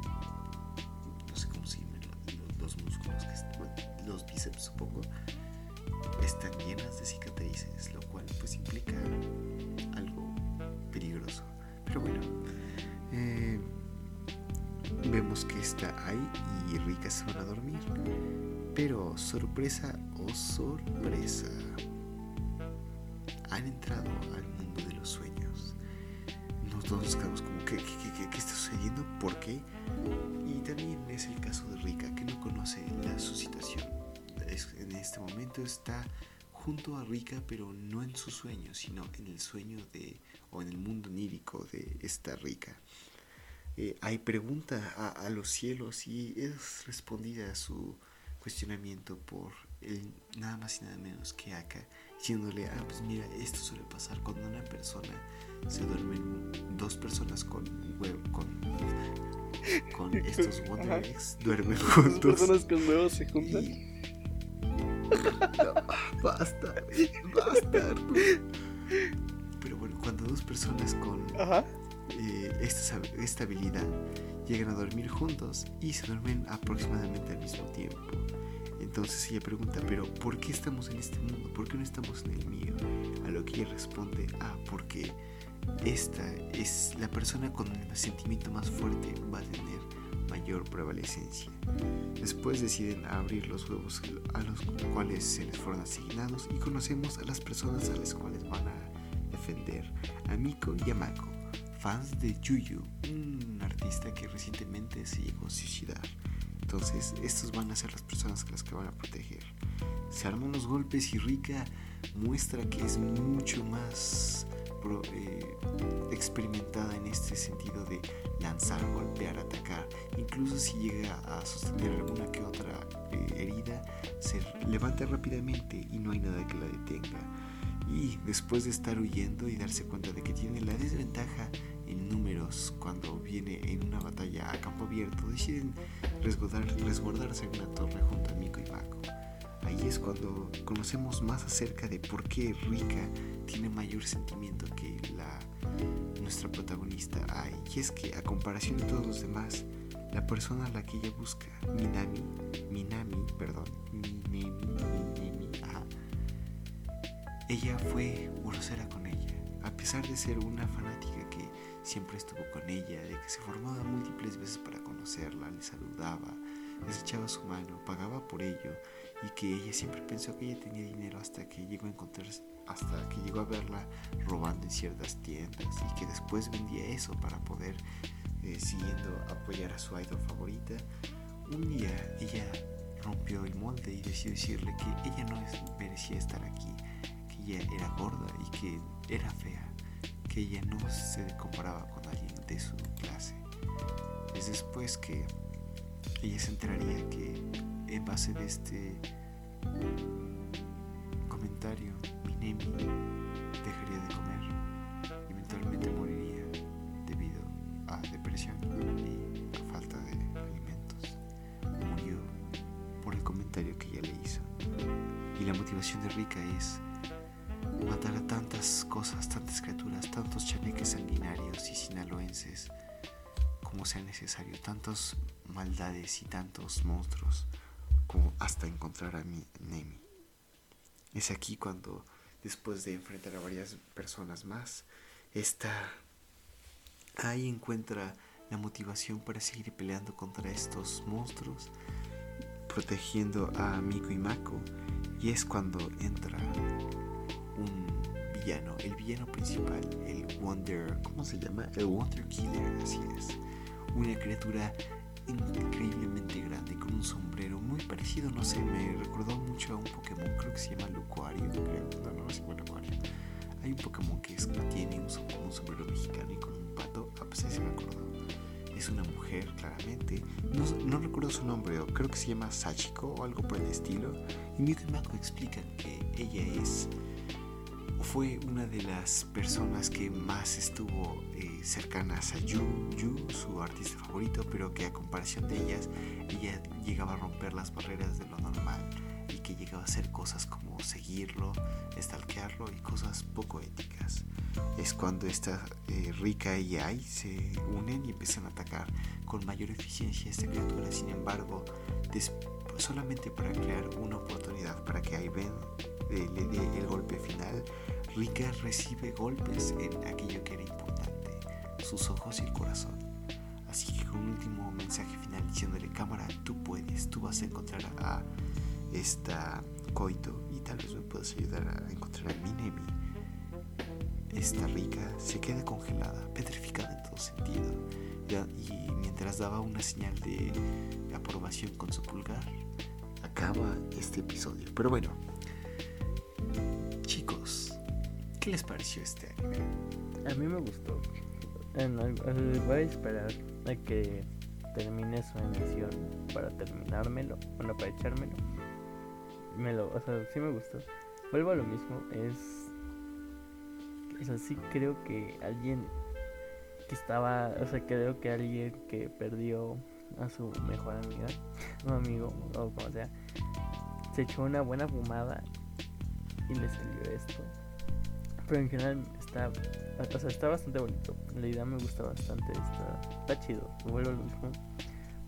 no sé cómo se llaman los, músculos, que, los bíceps supongo, están llenas de cicatrices, lo cual pues implica peligroso. Pero bueno, eh, vemos que está ahí y Rika se van a dormir. Pero sorpresa o oh sorpresa, han entrado al mundo de los sueños. Nosotros nos quedamos como, ¿qué, qué, qué, está sucediendo? ¿Por qué? Y también es el caso de Rika, que no conoce la su situación. en este momento está junto a Rika, pero no en su sueño, sino en el sueño de, o en el mundo onírico de esta Rika. Eh, hay pregunta a, los cielos y es respondida a su cuestionamiento por el, nada más y nada menos que acá, diciéndole, ah, pues mira, esto suele pasar cuando una persona se duermen, dos personas con huevo, con, con estos Wonder Eggs, duermen juntos. Personas con huevos se juntan. basta, basta. Pero bueno, cuando dos personas con eh, esta, esta habilidad llegan a dormir juntos y se duermen aproximadamente al mismo tiempo. Entonces ella pregunta, pero ¿por qué estamos en este mundo? ¿Por qué no estamos en el mío? A lo que ella responde, ah, porque esta es la persona con el sentimiento más fuerte va a tener mayor prevalecencia. Después deciden abrir los huevos a los cuales se les fueron asignados y conocemos a las personas a las cuales van a defender, a Miko y a Mako, fans de Yuyu, un artista que recientemente se llegó a suicidar. Entonces, estos van a ser las personas que las que van a proteger. Se arman los golpes y Rika muestra que es mucho más eh, experimentada en este sentido de lanzar, golpear, atacar. Incluso si llega a sostener alguna que otra eh, herida, se levanta rápidamente y no hay nada que la detenga. Y después de estar huyendo y darse cuenta de que tiene la desventaja en números cuando viene en una batalla a campo abierto, deciden resguardarse en una torre junto a Miko y Mako. Ahí es cuando conocemos más acerca de por qué Rika tiene mayor sentimiento que la, nuestra protagonista Ai. Y es que a comparación de todos los demás, la persona a la que ella busca, Minami, Minami, perdón, Minami, Minami, ella fue grosera con ella, a pesar de ser una fanática que siempre estuvo con ella, de que se formaba múltiples veces para conocerla, le saludaba, les echaba su mano, pagaba por ello y que ella siempre pensó que ella tenía dinero hasta que llegó a encontrarse hasta que llegó a verla robando en ciertas tiendas y que después vendía eso para poder, eh, siguiendo apoyar a su idol favorita. Un día ella rompió el molde y decidió decirle que ella no merecía estar aquí, que ella era gorda y que era fea, que ella no se comparaba con alguien de su clase. Es después que ella se enteraría que en base de este comentario, Minemi dejaría de comer y eventualmente moriría debido a depresión y a falta de alimentos. Murió por el comentario que ella le hizo. Y la motivación de Rika es matar a tantas cosas, tantas criaturas, tantos chaneques sanguinarios y sinaloenses como sea necesario, tantas maldades y tantos monstruos hasta encontrar a mi Nemi. Es aquí cuando, después de enfrentar a varias personas más, está ahí encuentra la motivación para seguir peleando contra estos monstruos, protegiendo a Miko y Mako, y es cuando entra un villano, el villano principal, el Wonder, ¿cómo se llama? El Wonder Killer, así es. Una criatura increíblemente grande con un sombrero muy parecido, no sé, me recordó mucho a un Pokémon, creo que se llama Lucario, creo, no, no, se llama Lucario. Hay un Pokémon que, es, tiene un, un, sombrero mexicano y con un pato, a pesar se me acordó. Es una mujer, claramente. No, no, recuerdo su nombre, creo que se llama Sachiko o algo por el estilo. Y y Mako explican que ella es fue una de las personas que más estuvo eh, cercanas a Yu, Yu, su artista favorito, pero que a comparación de ellas, ella llegaba a romper las barreras de lo normal y que llegaba a hacer cosas como seguirlo, stalkearlo y cosas poco éticas. Es cuando esta eh, Rika y Ai se unen y empiezan a atacar con mayor eficiencia a esta criatura. Sin embargo, solamente para crear una oportunidad para que Ai ven le dé el golpe final, Rika recibe golpes en aquello que era importante, sus ojos y el corazón. Así que con un último mensaje final diciéndole cámara, tú puedes, tú vas a encontrar a esta Coito y tal vez me puedas ayudar a encontrar a Minemi. Esta Rika se queda congelada, petrificada en todo sentido. Y mientras daba una señal de aprobación con su pulgar, acaba este episodio. Pero bueno, ¿Qué les pareció este anime? A mí me gustó. voy a esperar a que termine su emisión para terminármelo, bueno, para echármelo. Me lo, o sea, sí me gustó. Vuelvo a lo mismo, es. O sí creo que alguien que estaba, o sea, creo que alguien que perdió a su mejor amiga, un amigo, o como sea, se echó una buena fumada y le salió esto. Pero en general está, o sea, está bastante bonito. La idea me gusta bastante. Está, está chido. Vuelvo lo mismo.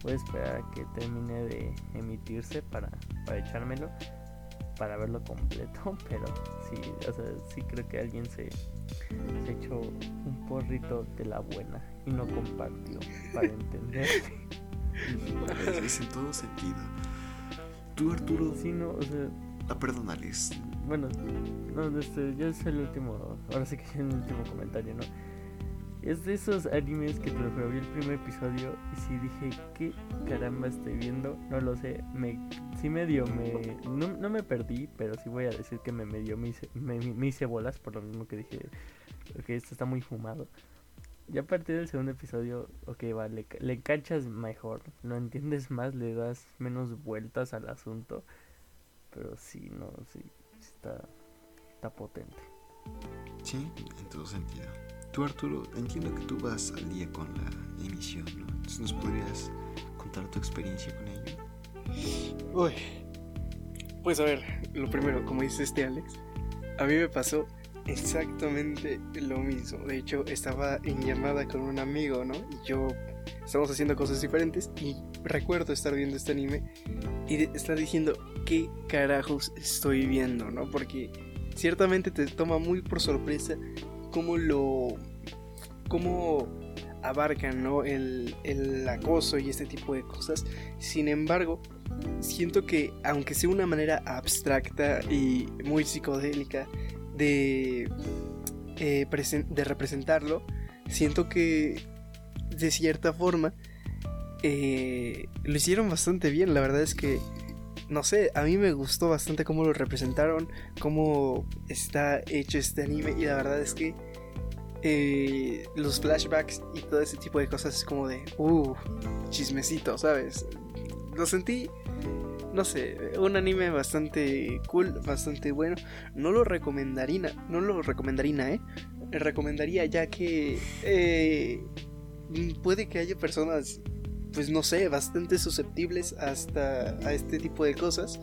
Voy a esperar a que termine de emitirse para, para echármelo. Para verlo completo. Pero sí, o sea, sí creo que alguien se, se echó un porrito de la buena y no compartió para entender. Es en todo sentido. Tú, Arturo. Sí, no, o sea. Ah, perdónales bueno, no, este, ya es el último, ahora sí que es el último comentario, ¿no? Es de esos animes que te lo vi el primer episodio y sí dije, ¿qué caramba estoy viendo? No lo sé, me, sí medio, me, no, no me perdí, pero sí voy a decir que me medio me hice, me, me hice bolas por lo mismo que dije, que esto está muy fumado. Y a partir del segundo episodio, ok, vale, le, le enganchas mejor, lo entiendes más, le das menos vueltas al asunto, pero sí, no, sí, está, está potente. Sí, en todo sentido. Tú, Arturo, entiendo que tú vas al día con la emisión, ¿no? Entonces, ¿nos podrías contar tu experiencia con ello? Uy, pues a ver, lo primero, como dice este Alex, a mí me pasó exactamente lo mismo. De hecho, estaba en llamada con un amigo, ¿no? Y yo estamos haciendo cosas diferentes y recuerdo estar viendo este anime y estar diciendo qué carajos estoy viendo, ¿no? Porque ciertamente te toma muy por sorpresa cómo lo cómo abarcan ¿no? el, el acoso y este tipo de cosas. Sin embargo, siento que aunque sea una manera abstracta y muy psicodélica de, eh, de representarlo, siento que de cierta forma eh, lo hicieron bastante bien. La verdad es que, no sé, a mí me gustó bastante cómo lo representaron, cómo está hecho este anime y la verdad es que eh, los flashbacks y todo ese tipo de cosas es como de, uh, chismecito, ¿sabes? Lo sentí, no sé, un anime bastante cool, bastante bueno. No lo recomendaría, no lo recomendaría, ¿eh? Recomendaría ya que eh, puede que haya personas, pues no sé, bastante susceptibles hasta a este tipo de cosas.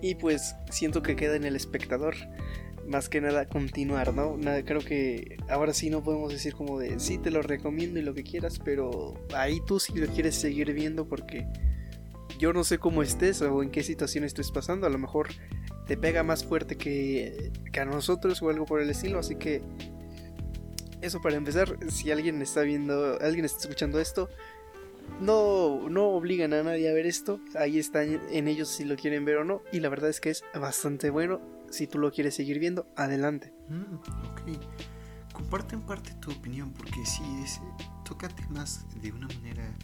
Y pues siento que queda en el espectador más que nada continuar, ¿no? Nada, creo que ahora sí no podemos decir como de sí te lo recomiendo y lo que quieras, pero ahí tú sí lo quieres seguir viendo porque yo no sé cómo estés o en qué situación estés pasando, a lo mejor te pega más fuerte que, que a nosotros o algo por el estilo, así que eso para empezar, si alguien está viendo, alguien está escuchando esto, no, no obligan a nadie a ver esto, ahí están en ellos si lo quieren ver o no, y la verdad es que es bastante bueno, si tú lo quieres seguir viendo, adelante. Mm, ok, comparte en parte tu opinión, porque sí, es, toca de una manera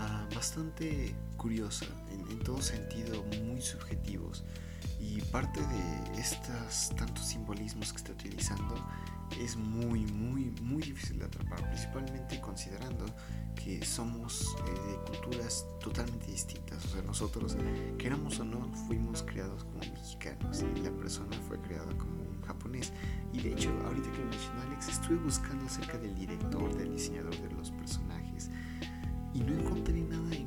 uh, bastante curiosa, en, en, todo sentido muy subjetivos, y parte de estos tantos simbolismos que está utilizando es muy, muy, muy difícil de atrapar, principalmente considerando que somos eh, de culturas totalmente distintas. O sea, nosotros, queramos o no, fuimos creados como mexicanos y la persona fue creada como un japonés. Y de hecho, ahorita que mencionó Alex, estuve buscando acerca del director, del diseñador de los personajes y no encontré nada en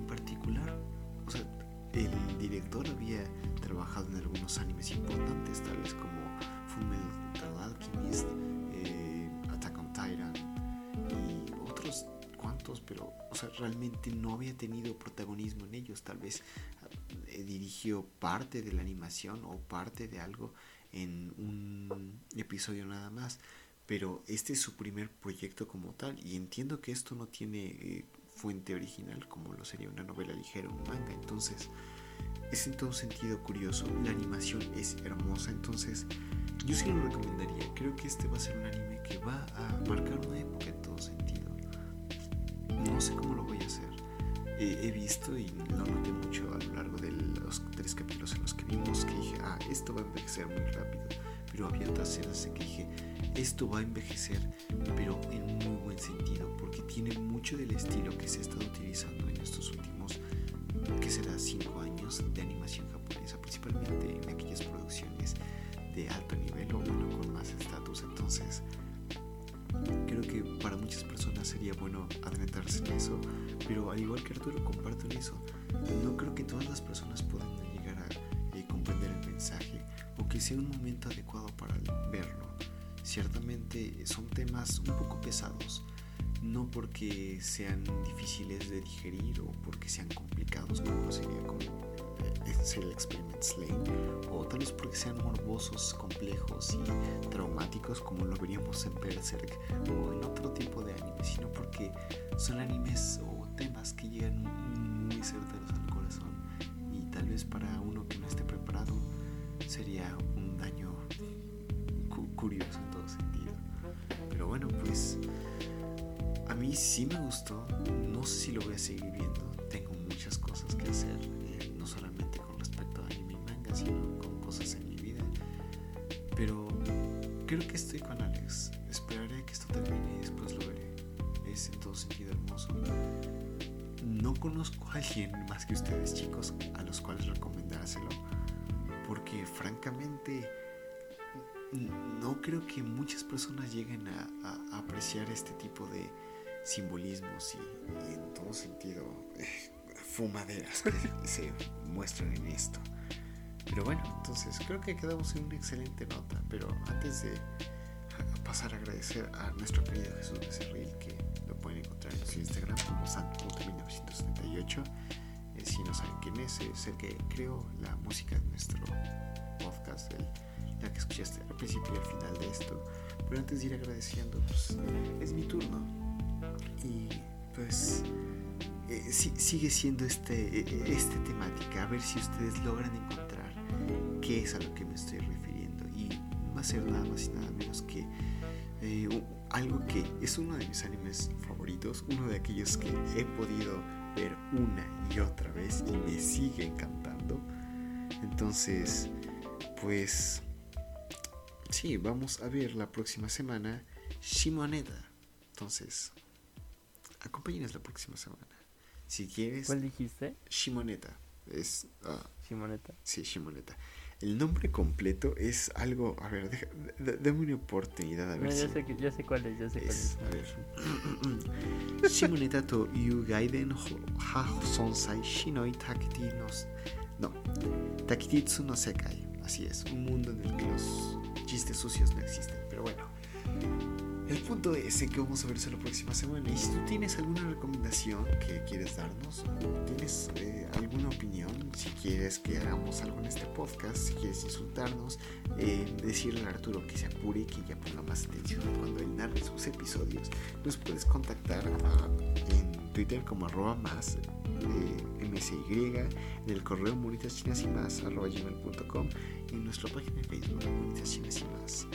el director había trabajado en algunos animes importantes, tales como Fullmetal Alchemist, pero o sea, realmente no había tenido protagonismo en ellos. Tal vez eh, dirigió parte de la animación o parte de algo en un episodio nada más. Pero este es su primer proyecto como tal y entiendo que esto no tiene eh, fuente original como lo sería una novela ligera o un manga. Entonces es en todo sentido curioso. La animación es hermosa. Entonces yo sí lo recomendaría. Creo que este va a ser un anime que va a marcar una época en todo sentido no sé cómo lo voy a hacer. he visto y lo noté mucho a lo largo de los tres capítulos en los que vimos que dije, ah, esto va a envejecer muy rápido. Pero había otras escenas en que dije, esto va a envejecer, pero en muy buen sentido, porque tiene mucho del estilo que se ha estado utilizando en estos últimos, que será cinco años de animación japonesa, principalmente en aquellas producciones de alto nivel o bueno, con más estatus. Entonces, creo que para muchas personas sería bueno adentrarse en eso, pero al igual que Arturo comparto en eso, no creo que todas las personas puedan sea un momento adecuado para verlo. Ciertamente son temas un poco pesados, no porque sean difíciles de digerir o porque sean complicados como sería como ser el Experiment Slane, o tal vez porque sean morbosos, complejos y traumáticos como lo veríamos en Berserk o en otro tipo de anime, sino porque son animes o temas que llegan muy certeros al corazón y tal vez para uno mí sí me gustó, no sé si lo voy a seguir viendo, tengo muchas cosas que hacer con cosas en mi vida. Pero creo que estoy con Alex. Esperaré que esto termine y después lo veré. Es en todo sentido hermoso. No conozco a alguien más que ustedes chicos a los cuales recomendárselo. Porque francamente no creo que muchas personas lleguen a, apreciar este tipo de simbolismos y, en todo sentido eh, fumaderas que se muestran en esto. Pero bueno, entonces creo que quedamos en una excelente nota. Pero antes de pasar a agradecer a nuestro querido Jesús Becerril, que lo pueden encontrar en su Instagram como sant.1978. Eh, si no saben quién es, es el que creó la música de nuestro podcast, el, la que escuchaste al principio y al final de esto. Pero antes de ir agradeciendo, pues es mi turno. Y pues eh, sigue siendo este, e, este temática. A ver si ustedes logran encontrar qué es a lo que me estoy refiriendo. Y va a ser nada más y nada menos que eh, algo que es uno de mis animes favoritos, uno de aquellos que he podido ver una y otra vez y me sigue encantando. Entonces, pues sí, vamos a ver la próxima semana Shimoneta. Entonces, acompáñenos la próxima semana. Si quieres, ¿Cuál dijiste? Shimoneta. Es, ah, Simoneta. sí, Shimoneta. El nombre completo es algo. A ver, deja- dame una oportunidad a ver No, si. ya sé, ya sé cuál es, ya sé cuál es, es. a ver. Shimoneta to yu gaiden ha sonsai shinoi takiti nos. No. Takititsu no sekai. Así es, un mundo en el que los chistes sucios no existen. Pero bueno. El punto es en que vamos a ver eso la próxima semana. Y si tú tienes alguna recomendación que quieres darnos, o tienes eh, alguna opinión, si quieres que hagamos algo en este podcast, si quieres insultarnos, eh, decirle a Arturo que se apure y que ya ponga más atención cuando él narre sus episodios, nos puedes contactar a- en Twitter como arroba más eh, msy, en el correo munitaschinas y más arroba gmail.com y en nuestra página de Facebook Munitas Chinas y más.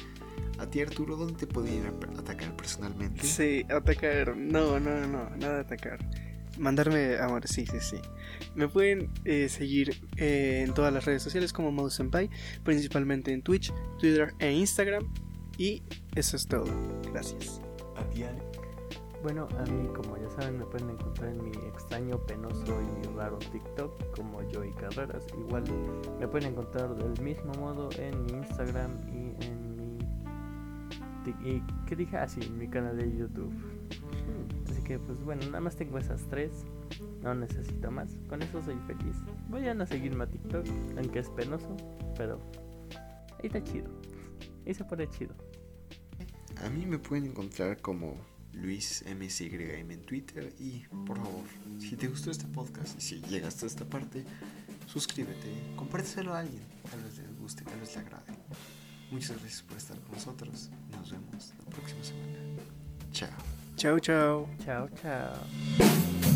A ti Arturo, ¿dónde te pueden ir a atacar personalmente? Sí, atacar. No, no, no, nada de atacar. Mandarme amor, sí, sí, sí. Me pueden eh, seguir eh, en todas las redes sociales como Mouse Senpai, principalmente en Twitch, Twitter e Instagram. Y eso es todo. Gracias. A ti Ale. Bueno, a mí, como ya saben, me pueden encontrar en mi extraño, penoso y raro TikTok como Joey Carreras. Igual me pueden encontrar del mismo modo en mi Instagram y en y, ¿Qué dije? Ah, sí, en mi canal de YouTube. Así que, pues bueno, nada más tengo esas tres. No necesito más. Con eso soy feliz. Vayan a seguirme a TikTok, aunque es penoso, pero ahí está chido. Ahí se pone chido. A mí me pueden encontrar como Luis MSYM en Twitter y por favor, si te gustó este podcast y si llegaste a esta parte, suscríbete, compárteselo a alguien, tal vez les guste, tal vez le agrade. Muchas gracias por estar con nosotros. Nos vemos la próxima semana. Chao. Chao, chao. Chao, chao.